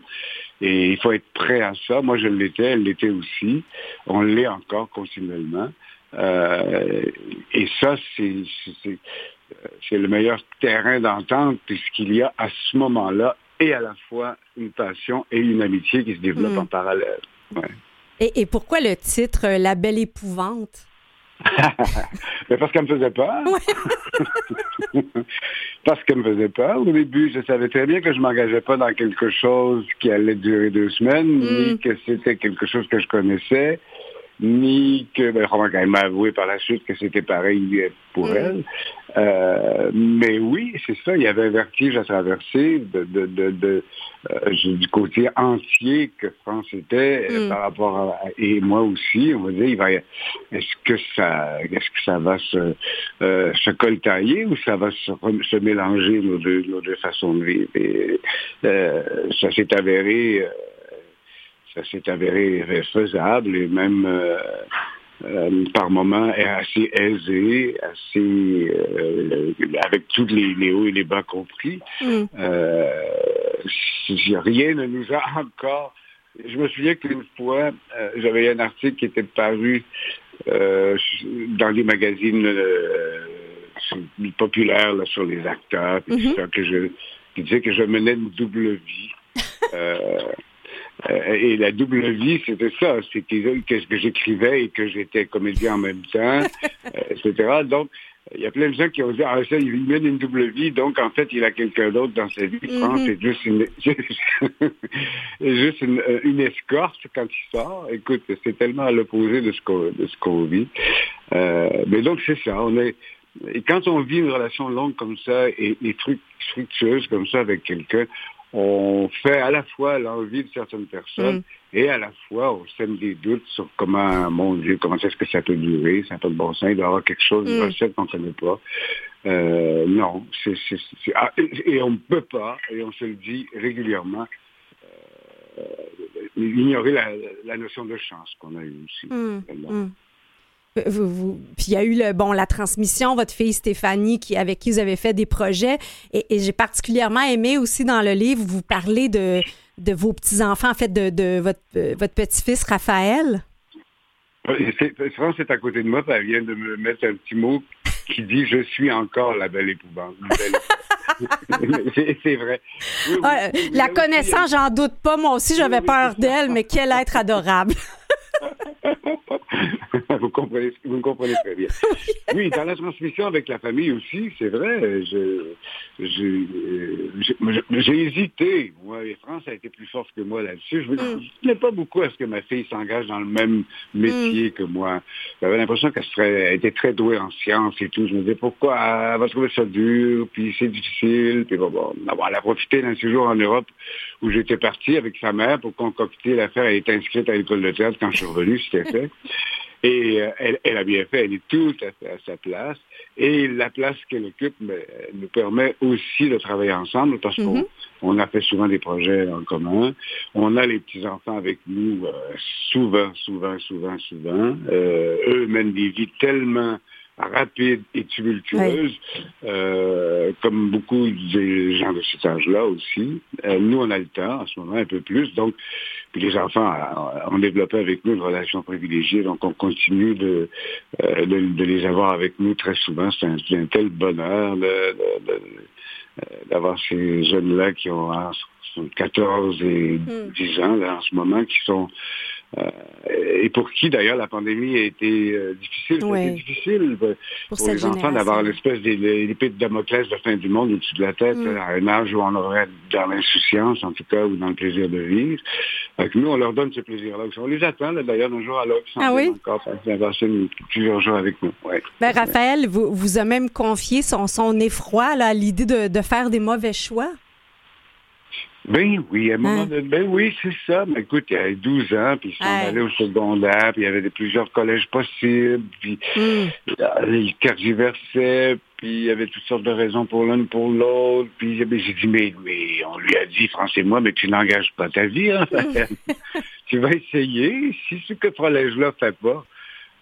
Et il faut être prêt à ça. Moi, je l'étais, elle l'était aussi. On l'est encore continuellement. et ça, c'est le meilleur terrain d'entente puisqu'il y a à ce moment-là et à la fois une passion et une amitié qui se développent hmm. en parallèle. Et, pourquoi le titre euh, La belle épouvante? Mais parce qu'elle me faisait peur. parce qu'elle me faisait peur. Au début, je savais très bien que je m'engageais pas dans quelque chose qui allait durer deux semaines, ni hmm. que c'était quelque chose que je connaissais ni que, ben, m'a avoué par la suite que c'était pareil pour mm. elle. Euh, mais oui, c'est ça, il y avait un vertige à traverser de, de, de, de euh, du côté entier que France était euh, mm. par rapport à, et moi aussi, on va dire, il va, est-ce que ça, est-ce que ça va se, euh, se coltailler ou ça va se, se mélanger nos deux, nos deux façons de vivre? Et, ça s'est avéré ça s'est avéré faisable et même euh, euh, par moments assez aisé, assez euh, avec tous les, hauts et les bas compris. Mm. rien ne nous a encore. Je me souviens qu'une fois, j'avais un article qui était paru dans les magazines populaires sur les acteurs, mm-hmm. que je, qui disait que je menais une double vie. Euh, et la double vie, c'était ça. C'était qu'est-ce que j'écrivais et que j'étais comédien en même temps, euh, etc. Donc, il y a plein de gens qui ont dit, ah, ça, il mène une double vie, donc en fait, il a quelqu'un d'autre dans sa vie. Mm-hmm. C'est juste une, juste euh, une, escorte quand il sort. Écoute, c'est tellement à l'opposé de ce qu'on, vit. mais donc, c'est ça. On est, et quand on vit une relation longue comme ça et, et fructueuse comme ça avec quelqu'un, on fait à la fois l'envie de certaines personnes mm. et à la fois on sème des doutes sur comment, mon Dieu, comment est-ce que ça peut durer, ça peut de bon sens, il doit y avoir quelque chose, une mm. recette qu'on ne connaît pas. Euh, non, c'est, ah, et on ne peut pas, et on se le dit régulièrement, euh, ignorer la, notion de chance qu'on a eue aussi. Mm. Vous, puis il y a eu le, bon, la transmission, votre fille Stéphanie, qui, avec qui vous avez fait des projets. Et, j'ai particulièrement aimé aussi dans le livre, vous parlez de, de vos petits-enfants, en fait, de, de votre, votre petit-fils Raphaël. France est à côté de moi, elle vient de me mettre un petit mot qui dit Je suis encore la belle épouvante. c'est vrai. la connaissance, j'en doute pas. Moi aussi, j'avais peur d'elle, mais quel être adorable. vous, comprenez, vous me comprenez très bien. Oui, dans la transmission avec la famille aussi, c'est vrai. J'ai hésité. Moi, et France a été plus forte que moi là-dessus. Je ne mm. tenais pas beaucoup à ce que ma fille s'engage dans le même métier mm. que moi. J'avais l'impression qu'elle serait, était très douée en sciences et tout. Je me disais, pourquoi elle va trouver ça dur, puis c'est difficile. Puis bon, bon, elle a profité d'un séjour en Europe où j'étais parti avec sa mère pour concocter l'affaire. Elle était inscrite à l'école de théâtre quand je suis revenu, c'était fait. Et euh, elle, a bien fait, elle est tout à fait à sa place. Et la place qu'elle occupe mais, nous permet aussi de travailler ensemble parce qu'on mhm. a fait souvent des projets en commun. On a les petits-enfants avec nous euh, souvent, souvent, souvent, souvent. Euh, eux mènent des vies tellement rapide et tumultueuse, euh, comme beaucoup des gens de cet âge-là aussi. Euh, nous, on a le temps en ce moment, un peu plus. Donc, puis les enfants euh, ont développé avec nous une relation privilégiée, donc on continue de, de, les avoir avec nous très souvent. C'est un, tel bonheur d'avoir ces jeunes-là qui ont 14 et 10 hmm. ans là, en ce moment, qui sont euh, et pour qui d'ailleurs la pandémie a été euh, difficile. C'était difficile pour, les enfants d'avoir l'espèce d'épée de Damoclès de fin du monde au-dessus de la tête mm. à un âge où on aurait dans l'insouciance en tout cas ou dans le plaisir de vivre. Donc, nous, on leur donne ce plaisir-là. On les attend d'ailleurs d'un jour à l'autre. Ah oui? Encore passer plusieurs jours avec nous. Ouais. Ben, Raphaël vous, vous a même confié son, son effroi à l'idée de, de faire des mauvais choix. Ben oui, à un moment hein? donné, ben oui, c'est ça. Mais écoute, il y avait 12 ans, puis ils sont allés au secondaire, puis il y avait plusieurs collèges possibles, puis hmm. ils tergiversaient, puis il y avait toutes sortes de raisons pour l'un pour l'autre. Puis j'ai dit, mais, mais on lui a dit, français moi, mais tu n'engages pas ta vie, hein, tu vas essayer. Si ce que collège-là fait pas,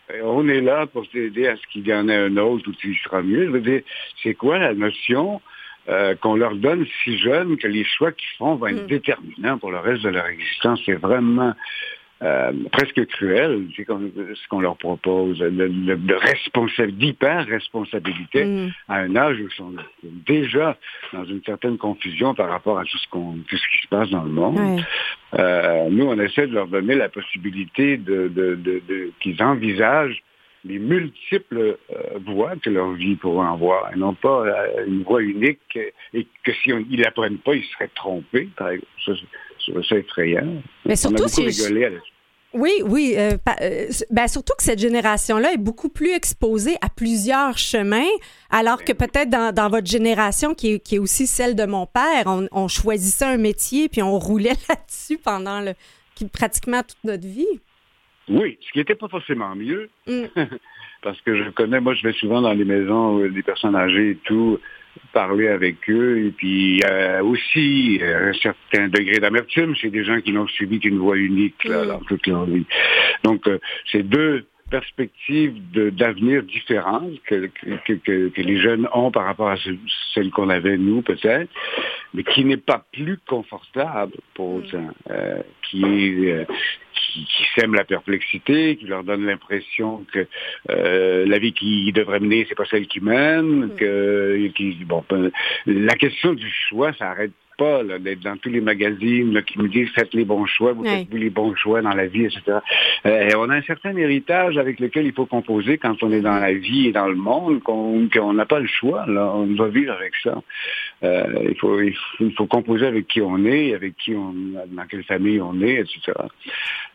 ben, on est là pour t'aider à ce qu'il y en ait un autre où tu seras mieux. Je veux dire, c'est quoi la notion euh, qu'on leur donne si jeunes que les choix qu'ils font vont être mm. déterminants pour le reste de leur existence. C'est vraiment euh, presque cruel, c'est ce qu'on leur propose, de responsabilité, d'hyper-responsabilité mm. à un âge où ils sont déjà dans une certaine confusion par rapport à tout ce, qu'on, tout ce qui se passe dans le monde. Euh, nous, on essaie de leur donner la possibilité de, de, de qu'ils envisagent les multiples euh, voies que leur vie pourrait avoir, et non pas euh, une voie unique, et que si ils l'apprennent pas, ils seraient trompés, exemple. Ça, effrayant. Mais surtout si... Oui, oui. Euh, ben, surtout que cette génération-là est beaucoup plus exposée à plusieurs chemins, alors que peut-être dans, votre génération, qui est, aussi celle de mon père, on, choisissait un métier puis on roulait là-dessus pendant le, pratiquement toute notre vie. Oui, ce qui n'était pas forcément mieux. Mm. Parce que je connais, moi je vais souvent dans les maisons des personnes âgées et tout, parler avec eux. Et puis euh, aussi euh, un certain degré d'amertume, c'est des gens qui n'ont subi qu'une voie unique là, mm. dans toute leur vie. Donc euh, c'est deux perspectives d'avenir différentes que, que, que, les jeunes ont par rapport à celles qu'on avait nous peut-être, mais qui n'est pas plus confortable pour mm. autant, euh, qui est euh, qui, sème la perplexité, qui leur donne l'impression que euh, la vie qu'ils devraient mener, c'est pas celle qu'ils mènent, mm. que qui, bon, la question du choix, ça arrête pas d'être dans tous les magazines qui nous disent faites les bons choix, vous faites les bons choix dans la vie, etc. Euh, on a un certain héritage avec lequel il faut composer quand on est dans la vie et dans le monde, qu'on n'a pas le choix. Là. On doit vivre avec ça. Euh, il, faut, il, faut, composer avec qui on est, avec qui on, dans quelle famille on est, etc.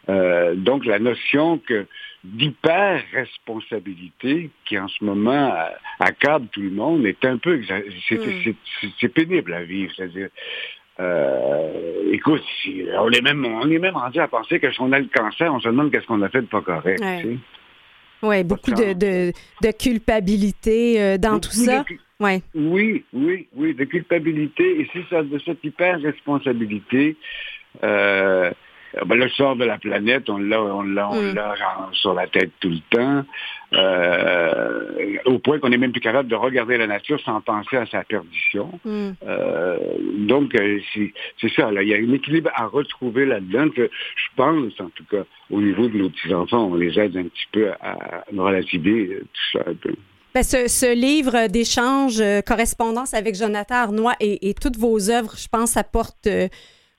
Euh, donc la notion que d'hyper-responsabilité qui en ce moment accable tout le monde est un peu hmm. c'est pénible à vivre. C'est-à-dire, euh, écoute, on est même on est même rendu à penser que si on a le cancer, on se demande qu'est-ce qu'on a fait de pas correct. Oui, beaucoup de, de, culpabilité euh, dans tout ça. Oui, oui, oui, de culpabilité. Et c'est ça, de cette hyper-responsabilité. Euh, ben, le sort de la planète, on l'a, on l'a, on l'a sur la tête tout le temps, euh, au point qu'on n'est même plus capable de regarder la nature sans penser à sa perdition. Euh, donc, c'est, ça, là, il y a un équilibre à retrouver là-dedans. Que je pense, en tout cas, au niveau de nos petits-enfants, on les aide un petit peu à, relativiser tout ça un peu. Ben, ce, livre d'échange, correspondance avec Jonathan Arnois et, et, toutes vos œuvres, je pense, apporte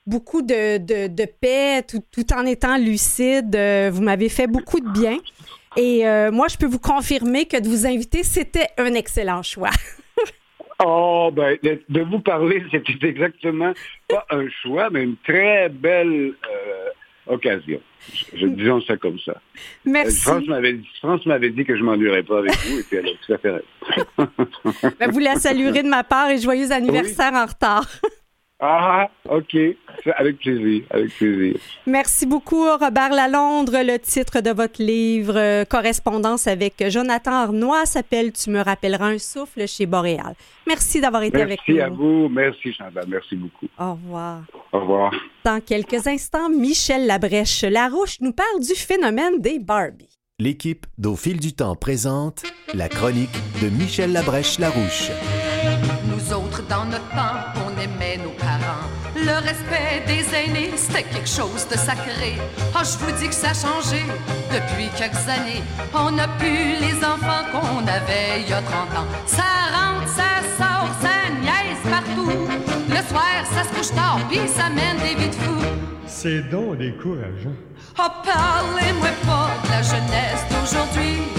beaucoup de, de, paix tout, tout, en étant lucide. Euh, vous m'avez fait beaucoup de bien. Et euh, moi, je peux vous confirmer que de vous inviter, c'était un excellent choix. oh, ben, de, vous parler, c'était exactement pas un choix, mais une très belle euh, occasion. Je, disons ça comme ça. Merci. France m'avait dit que je m'ennuierais pas avec vous, et puis elle a tout à fait ben, vous la saluerez de ma part et joyeux anniversaire en retard. Ah, OK. Avec plaisir, avec plaisir. Merci beaucoup, Robert Lalondre. Le titre de votre livre, euh, Correspondance avec Jonathan Arnois, s'appelle Tu me rappelleras un souffle chez Boréal. Merci d'avoir été avec nous. Merci à vous. Merci, Chantal. Merci beaucoup. Au revoir. Au revoir. Dans quelques instants, Michel Labrèche Larouche nous parle du phénomène des Barbies. L'équipe d'Au fil du temps présente la chronique de Michel Labrèche Larouche. Des aînés, c'était quelque chose de sacré. Oh, je vous dis que ça a changé depuis quelques années. On n'a plus les enfants qu'on avait il y a 30 ans. Ça rentre, ça sort, ça niaise partout. Le soir, ça se couche tard, puis ça mène des vies de fous. C'est donc décourageant. Oh, parlez-moi pas de la jeunesse d'aujourd'hui.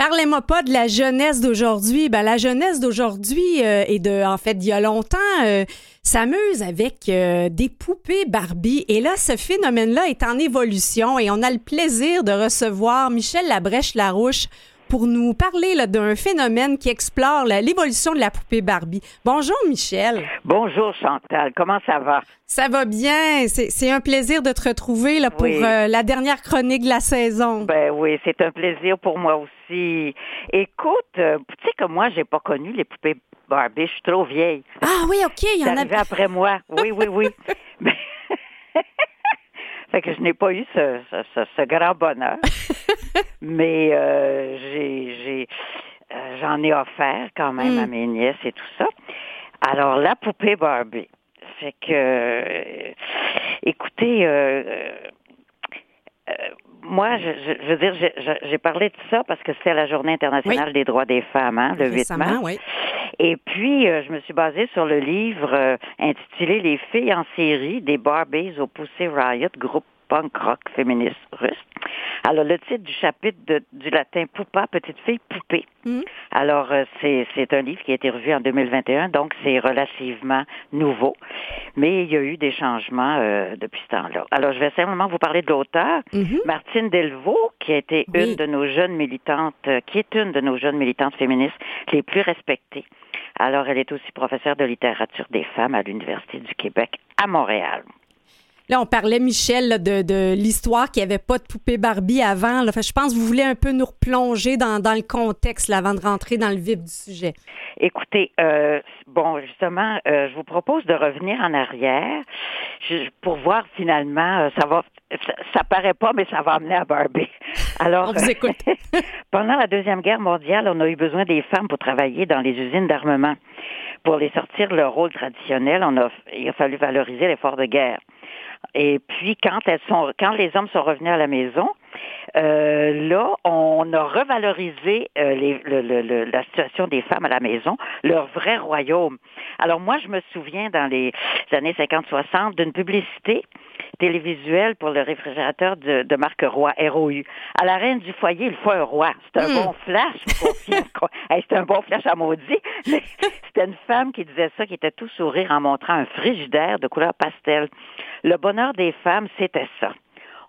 Parlez-moi pas de la jeunesse d'aujourd'hui. Ben, la jeunesse d'aujourd'hui euh, et de, en fait, il y a longtemps, euh, s'amuse avec euh, des poupées Barbie. Et là, ce phénomène-là est en évolution et on a le plaisir de recevoir Michel Labrèche-Larouche pour nous parler d'un phénomène qui explore l'évolution de la poupée Barbie. Bonjour Michel. Bonjour Chantal, comment ça va? Ça va bien, c'est un plaisir de te retrouver là, pour euh, la dernière chronique de la saison. Ben oui, c'est un plaisir pour moi aussi. Écoute, euh, tu sais que moi, j'ai pas connu les poupées Barbie, je suis trop vieille. Ah oui, OK, il y en a... après moi, oui, oui, oui. Fait que je n'ai pas eu ce, ce, grand bonheur. Mais euh, j'ai, euh, j'en ai offert quand même à mm. mes nièces et tout ça. Alors, la poupée Barbie. Fait que, euh, écoutez, moi, je, veux dire, j'ai parlé de ça parce que c'était la Journée internationale des droits des femmes, hein, le 8 mars. Oui. Et puis, je me suis basée sur le livre intitulé Les filles en série des Barbies au Pussy Riot, groupe punk rock féministe russe. Alors, le titre du chapitre du latin Poupa, petite fille poupée. Hmm. Alors, euh, c'est un livre qui a été revu en 2021, donc c'est relativement nouveau. Mais il y a eu des changements euh, depuis ce temps-là. Alors, je vais simplement vous parler de l'auteur, mm-hmm. Martine Delvaux, qui a été une de nos jeunes militantes, euh, qui est une de nos jeunes militantes féministes les plus respectées. Alors, elle est aussi professeure de littérature des femmes à l'Université du Québec à Montréal. Là, on parlait, Michel, de, l'histoire qu'il n'y avait pas de poupée Barbie avant. je pense que vous voulez un peu nous replonger dans, le contexte avant de rentrer dans le vif du sujet. Écoutez, euh, bon, justement, euh, je vous propose de revenir en arrière pour voir finalement, euh, ça va, ça, paraît pas, mais ça va amener à Barbie. Alors, on vous écoute. pendant la Deuxième Guerre mondiale, on a eu besoin des femmes pour travailler dans les usines d'armement. Pour les sortir leur rôle traditionnel, on a, il a fallu valoriser l'effort de guerre. Et puis quand elles sont, quand les hommes sont revenus à la maison, euh, là, on a revalorisé euh, les, le, la situation des femmes à la maison, leur vrai royaume. Alors moi, je me souviens dans les années 50-60 d'une publicité télévisuelle pour le réfrigérateur de, de marque Roi, ROU. À la reine du foyer, il faut un roi. C'est un hmm. bon flash, C'est un bon flash à maudit. C'était une femme qui disait ça, qui était tout sourire en montrant un frigidaire de couleur pastel. Le bonheur des femmes, c'était ça.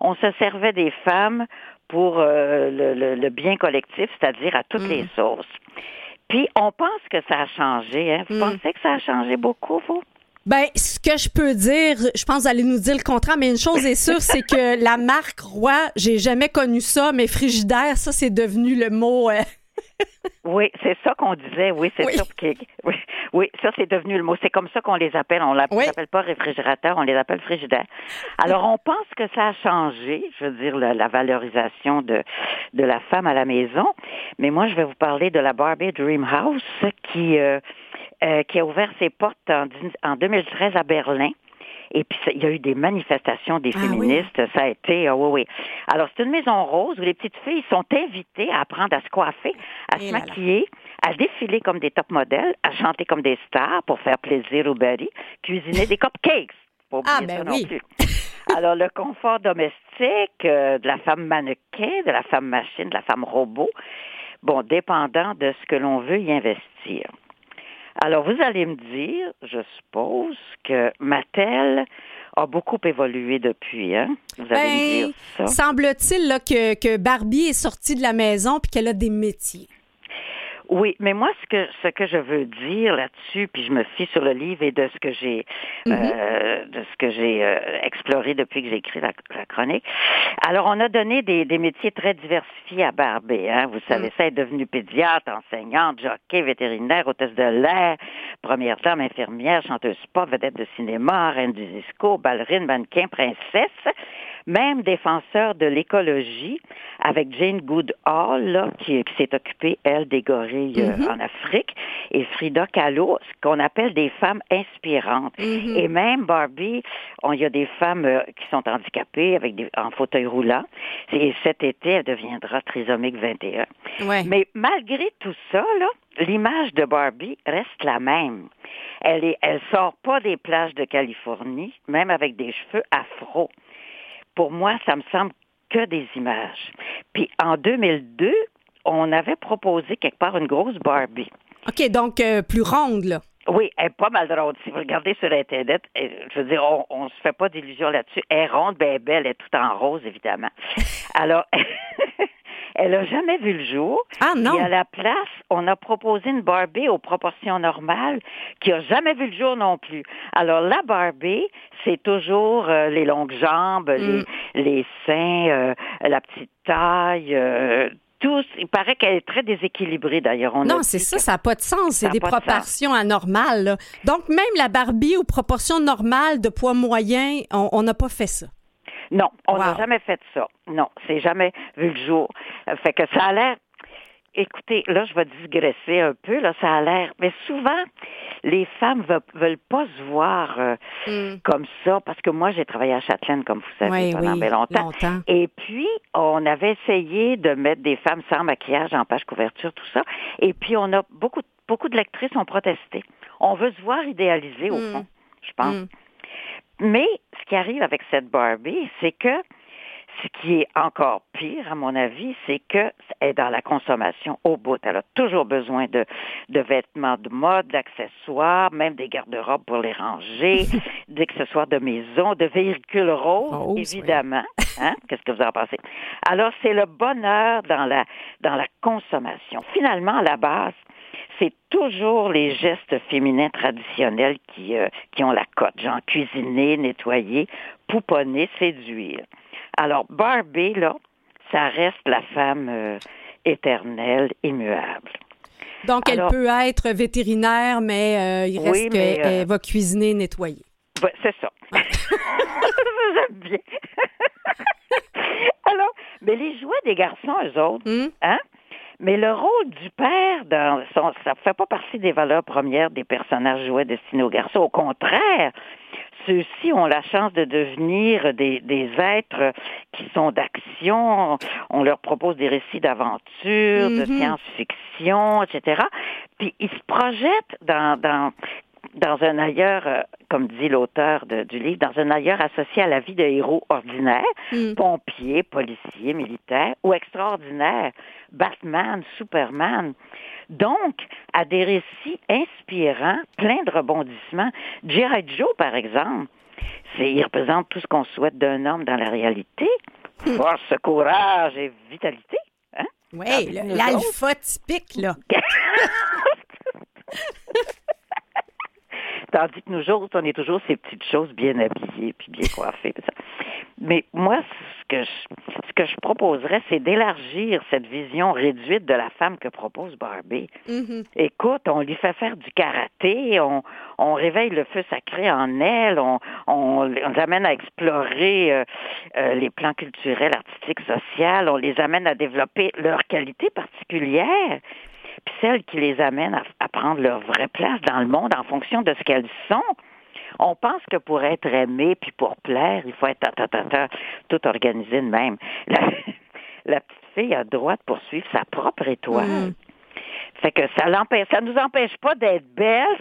On se servait des femmes pour euh, le, bien collectif, c'est-à-dire à toutes les hmm. sauces. Puis on pense que ça a changé. Hein? Vous hmm. pensez que ça a changé beaucoup, vous? Ben, ce que je peux dire, je pense aller nous dire le contraire, mais une chose est sûre, c'est que la marque Roi, j'ai jamais connu ça, mais frigidaire, ça, c'est devenu le mot. Euh, Oui, c'est ça qu'on disait. Oui, c'est Oui. ça. qui- Oui, oui, ça, c'est devenu le mot. C'est comme ça qu'on les appelle. On ne Oui. les appelle pas réfrigérateur, on les appelle frigidaire. Alors, on pense que ça a changé, je veux dire, la, la valorisation de, de la femme à la maison. Mais moi, je vais vous parler de la Barbie Dream House qui, euh, euh, qui a ouvert ses portes en 2013 à Berlin. Et puis, il y a eu des manifestations des Ah oui. féministes. Ça a été, ah oui, oui. Alors, c'est une maison rose où les petites filles sont invitées à apprendre à se coiffer, à Et se là là. maquiller, à défiler comme des top modèles, à chanter comme des stars pour faire plaisir aux buddies, cuisiner des cupcakes. Oublier Ah, ben ça non oui. plus. Alors, le confort domestique euh, de la femme mannequin, de la femme machine, de la femme robot, bon, dépendant de ce que l'on veut y investir. Alors, vous allez me dire, je suppose, que Mattel a beaucoup évolué depuis, hein? Vous allez me Ben, dire ça. semble-t-il que, que Barbie est sortie de la maison puis qu'elle a des métiers. Oui, mais moi, ce que ce que je veux dire là-dessus, puis je me fie sur le livre et de ce que j'ai euh, de ce que j'ai euh, exploré depuis que j'ai écrit la, la chronique. Alors, on a donné des, des métiers très diversifiés à Barbie. Hein? Vous savez, ça est devenue pédiatre, enseignante, jockey, vétérinaire, hôtesse de l'air, première dame, infirmière, chanteuse pop, vedette de cinéma, reine du disco, ballerine, mannequin, princesse, même défenseur de l'écologie avec Jane Goodall, là, qui, qui s'est occupée, elle, des gorilles euh, en Afrique, et Frida Kahlo, ce qu'on appelle des femmes inspirantes. Et même Barbie, on- il y a des femmes euh, qui sont handicapées avec des, en fauteuil roulant. Et cet été, elle deviendra trisomique 21. Ouais. Mais malgré tout ça, là, l'image de Barbie reste la même. Elle est, elle sort pas des plages de Californie, même avec des cheveux afro. Pour moi, ça me semble que des images. Puis en 2002, on avait proposé quelque part une grosse Barbie. OK, donc euh, plus ronde, là. Oui, elle est pas mal ronde. Si vous regardez sur Internet, elle- je veux dire, on, on se fait pas d'illusions là-dessus. Elle est ronde, ben elle est belle, elle est toute en rose, évidemment. Alors, elle a jamais vu le jour. Ah non. Et à la place, on a proposé une Barbie aux proportions normales qui a jamais vu le jour non plus. Alors la Barbie, c'est toujours euh, les longues jambes, Mm. les, les seins, euh, la petite taille, euh, tout. Il paraît qu'elle est très déséquilibrée d'ailleurs. Non, c'est ça, ça n'a pas de sens. C'est des de proportions anormales. là. Donc, même la Barbie aux proportions normales de poids moyen, on n'a pas fait ça. Non, on n'a Wow. jamais fait ça. Non, c'est jamais vu le jour. Euh, Fait que ça a l'air. Écoutez, là, je vais digresser un peu. Là, ça a l'air. Mais souvent, les femmes veulent, veulent pas se voir euh, comme ça, parce que moi, j'ai travaillé à Châtelaine, comme vous savez, Oui, pendant oui, bien longtemps. longtemps. Et puis, on avait essayé de mettre des femmes sans maquillage en page couverture, tout ça. Et puis, on a beaucoup, beaucoup de lectrices ont protesté. On veut se voir idéalisée, au Mm. fond, je pense. Mm. Mais qui arrive avec cette Barbie, c'est que ce qui est encore pire, à mon avis, c'est que elle est dans la consommation au bout. Elle a toujours besoin de, de vêtements de mode, d'accessoires, même des garde-robes pour les ranger, d'accessoires de maison, de véhicules roses, Roses, évidemment. Hein? Qu'est-ce que vous en pensez? Alors, c'est le bonheur dans la, dans la consommation. Finalement, à la base, c'est toujours les gestes féminins traditionnels qui, euh, qui ont la cote, genre cuisiner, nettoyer, pouponner, séduire. Alors, Barbie, là, ça reste la femme euh, éternelle, immuable. Donc, elle peut être vétérinaire, mais euh, il reste qu'elle va cuisiner et nettoyer. C'est ça. J'aime bien. Alors, mais les jouets des garçons, eux autres, Hum? hein? Mais le rôle du père, dans son, ça ne fait pas partie des valeurs premières des personnages jouets destinés aux garçons. Au contraire, ceux-ci ont la chance de devenir des, des êtres qui sont d'action. On leur propose des récits d'aventure, de Mhm. science-fiction, etc. Puis ils se projettent dans, dans, dans un ailleurs, euh, comme dit l'auteur du livre, dans un ailleurs associé à la vie de héros ordinaires, Mm. pompiers, policiers, militaires ou extraordinaires, Batman, Superman. Donc, à des récits inspirants, pleins de rebondissements. G.I. Joe, par exemple, il représente tout ce qu'on souhaite d'un homme dans la réalité. Force, courage et vitalité. Hein? Oui, l'alpha typique, là. Tandis que nous autres, on est toujours ces petites choses bien habillées, puis bien coiffées. puis ça. Mais moi, ce que je, ce ce que je proposerais, c'est d'élargir cette vision réduite de la femme que propose Barbie. Mhm. Écoute, on lui fait faire du karaté, on, on réveille le feu sacré en elle, on, on, les amène à explorer euh, euh, les plans culturels, artistiques, sociaux, on les amène à développer leurs qualités particulières, puis celles qui les amènent à, à prendre leur vraie place dans le monde en fonction de ce qu'elles sont. On pense que pour être aimé puis pour plaire, il faut être ta, ta, ta, ta, tout organisé de même. La, la petite fille a le droit de poursuivre sa propre étoile. Mm. Fait que ça l'empêche, ça nous empêche pas d'être belle,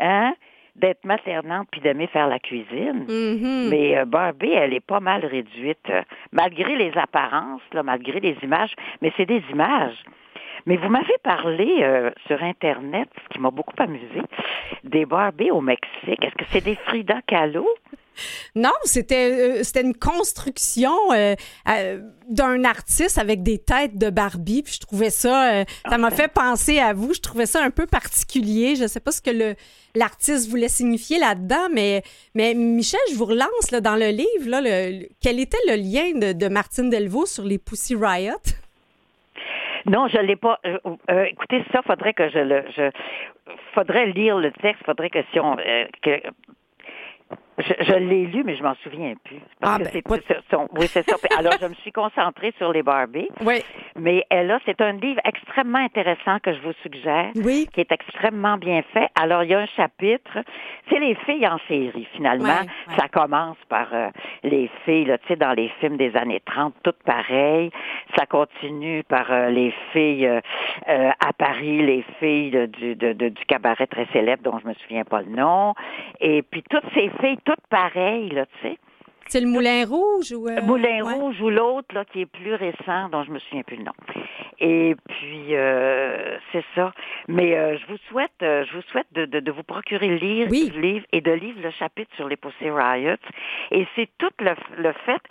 hein, d'être maternante puis d'aimer faire la cuisine. Mhm. Mais euh, Barbie, elle est pas mal réduite, euh, malgré les apparences, là, malgré les images, mais c'est des images. Mais vous m'avez parlé euh, sur Internet, ce qui m'a beaucoup amusé, des Barbie au Mexique. Est-ce que c'est des Frida Kahlo? Non, c'était euh, c'était une construction euh, euh, d'un artiste avec des têtes de Barbie. Puis je trouvais ça, euh, ça m'a fait penser à vous. Je trouvais ça un peu particulier. Je sais pas ce que le l'artiste voulait signifier là-dedans, mais mais Michel, je vous relance là, dans le livre. Là, le- le- quel était le lien de, de Martine Delvaux sur les Pussy Riot? Non, je l'ai pas. euh, euh, écoutez, ça, faudrait que je le. Je, faudrait lire le texte. Faudrait que si on. euh, que, je, je l'ai lu, mais je m'en souviens plus. Parce Ah, que ben, c'est pas- c'est- son- oui, c'est ça. Alors, je me suis concentrée sur les Barbies. Oui, Mais elle a, c'est un livre extrêmement intéressant que je vous suggère. oui. qui est extrêmement bien fait. Alors, il y a un chapitre, c'est les filles en série, finalement. Ça commence par euh, les filles, là, tu sais, dans les films des années 30, toutes pareilles. Ça continue par euh, les filles euh, euh, à Paris, les filles de- du, de- de- du cabaret très célèbre dont je me souviens pas le nom. Et puis, toutes ces filles, toutes pareilles, là, tu sais. C'est le Moulin Rouge ou euh, Moulin ouais. Rouge ou l'autre là qui est plus récent dont je me souviens plus le nom. Et puis euh, c'est ça. Mais euh, je vous souhaite, euh, je vous souhaite de, de, de vous procurer le livre, Oui. livre et de lire le chapitre sur les Pussy Riots. Et c'est tout le, le fait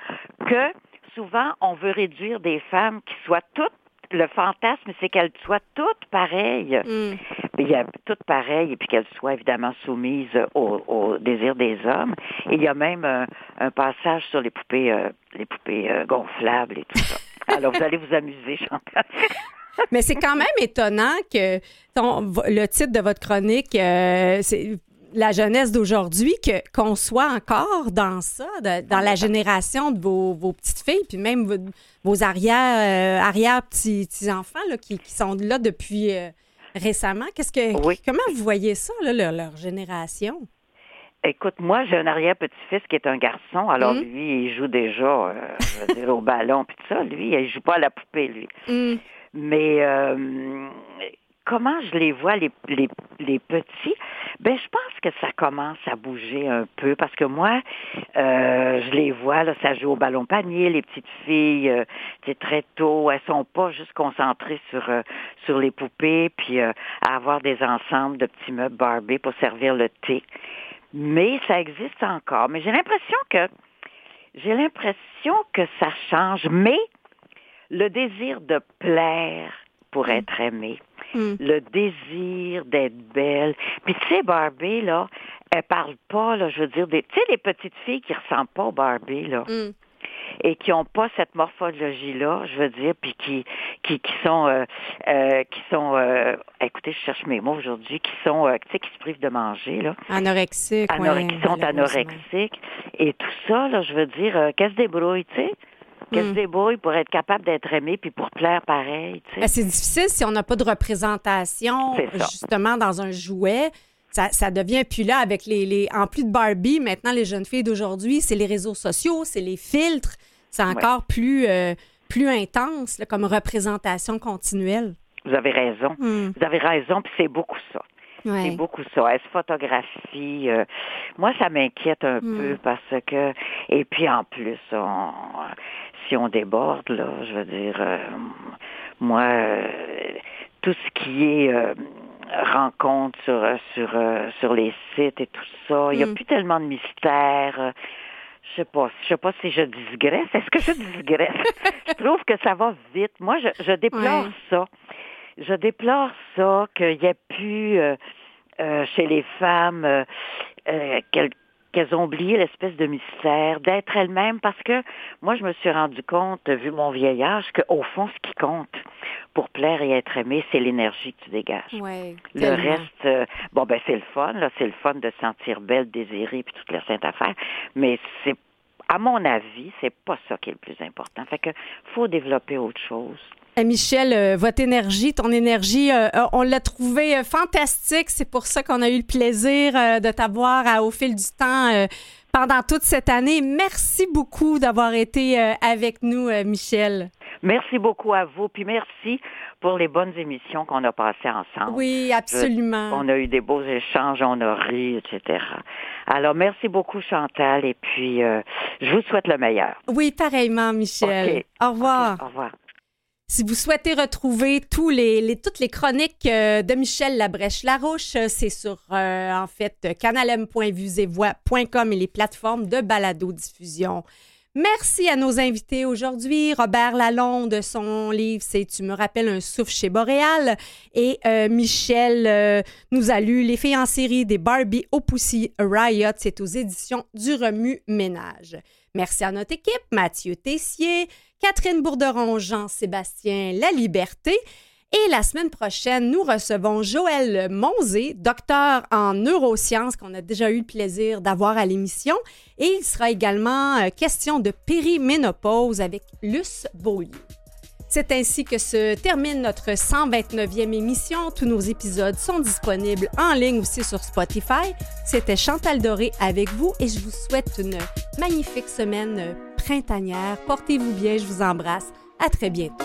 que souvent on veut réduire des femmes qui soient toutes le fantasme, c'est qu'elles soient toutes pareilles. Mm. Il y a toutes pareilles et puis qu'elles soient évidemment soumises au, au désir des hommes. Et il y a même un, un passage sur les poupées, euh, les poupées euh, gonflables et tout ça. Alors vous allez vous amuser, Chantal. Mais c'est quand même étonnant que ton- le titre de votre chronique, euh, c'est la jeunesse d'aujourd'hui, que qu'on soit encore dans ça, de- dans la génération de vos, vos petites filles, puis même vos, vos arrière, euh, arrière petits, petits enfants là, qui, qui sont là depuis euh, récemment. Qu'est-ce que Oui. comment vous voyez ça, là, leur, leur génération? Écoute, moi, j'ai un arrière-petit-fils qui est un garçon. Alors, Mhm. lui, il joue déjà, euh, je veux dire, au ballon puis tout ça. Lui, il joue pas à la poupée, lui. Hum, Mais euh, comment je les vois, les, les, les petits? Ben, je pense que ça commence à bouger un peu parce que moi, euh, je les vois, là, ça joue au ballon panier, les petites filles, euh, c'est très tôt, elles sont pas juste concentrées sur euh, sur les poupées, puis euh, à avoir des ensembles de petits meubles Barbie pour servir le thé. Mais ça existe encore. Mais j'ai l'impression que j'ai l'impression que ça change. Mais le désir de plaire pour être aimé, hum. le désir d'être belle. Puis tu sais, Barbie, là, elle parle pas, là, je veux dire, des, tu sais, les petites filles qui ressemblent pas aux Barbie, là, Hum. et qui ont pas cette morphologie-là, je veux dire, puis qui, qui, qui sont, euh, euh, qui sont, euh, écoutez, je cherche mes mots aujourd'hui, qui sont, euh, tu sais, qui se privent de manger, là. Anorexique, Anore- ouais, qui sont anorexiques. Et tout ça, là, je veux dire, euh, qu'elle se débrouille, tu sais? Qu'elle Mm. se débrouille pour être capable d'être aimée puis pour plaire pareil? Ben, c'est difficile si on n'a pas de représentation justement dans un jouet. Ça, ça devient puis là avec les, les en plus de Barbie maintenant les jeunes filles d'aujourd'hui c'est les réseaux sociaux c'est les filtres c'est encore plus euh, plus intense là, comme représentation continuelle. Vous avez raison. Hmm. Vous avez raison, puis c'est beaucoup ça. Ouais. C'est beaucoup ça. Elle se photographie. euh, moi, ça m'inquiète un Hmm. peu parce que... Et puis, en plus, on, si on déborde, là, je veux dire, euh, moi, euh, tout ce qui est euh, rencontre sur, sur, sur les sites et tout ça, il n'y a Hmm. plus tellement de mystère. je sais pas, je sais pas si je digresse. Est-ce que je digresse? je trouve que ça va vite. Moi, je, je déplore ça. Je déplore ça, qu'il n'y ait plus chez les femmes euh, quel- qu'elles ont oublié l'espèce de mystère, d'être elles-mêmes, parce que moi, je me suis rendu compte, vu mon vieillage, qu'au fond, ce qui compte pour plaire et être aimé, c'est l'énergie que tu dégages. Ouais, Le tellement. reste, euh, bon, ben c'est le fun, là, c'est le fun de se sentir belle, désirée, puis toute la sainte affaire, mais c'est, à mon avis, c'est pas ça qui est le plus important. Fait que faut développer autre chose. Euh, Michel, euh, votre énergie, ton énergie, euh, euh, on l'a trouvé euh, fantastique. C'est pour ça qu'on a eu le plaisir de t'avoir au fil du temps pendant toute cette année. Merci beaucoup d'avoir été avec nous, Michel. Merci beaucoup à vous, puis merci pour les bonnes émissions qu'on a passées ensemble. Oui, absolument. On a eu des beaux échanges, on a ri, etc. Alors, merci beaucoup, Chantal, et puis euh, je vous souhaite le meilleur. Oui, pareillement, Michel. Au revoir. Au revoir. Si vous souhaitez retrouver toutes les chroniques euh, de Michel Labrèche-Larouche, euh, c'est sur, euh, en fait, et les plateformes de balado-diffusion. Merci à nos invités aujourd'hui. Robert Lalonde, son livre, c'est Tu me rappelles un souffle chez Boréal. Et euh, Michel nous a lu Les filles en série des Barbie au Pussy Riot. C'est aux éditions du Remue Ménage. Merci à notre équipe, Mathieu Tessier, Catherine Bourderon, Jean-Sébastien La Liberté. Et la semaine prochaine, nous recevons Joël Monzé, docteur en neurosciences qu'on a déjà eu le plaisir d'avoir à l'émission. Et il sera également euh, question de périménopause avec Luce Beaulieu. C'est ainsi que se termine notre 129e émission. Tous nos épisodes sont disponibles en ligne aussi sur Spotify. C'était Chantal Doré avec vous et je vous souhaite une magnifique semaine printanière. Portez-vous bien, je vous embrasse. À très bientôt.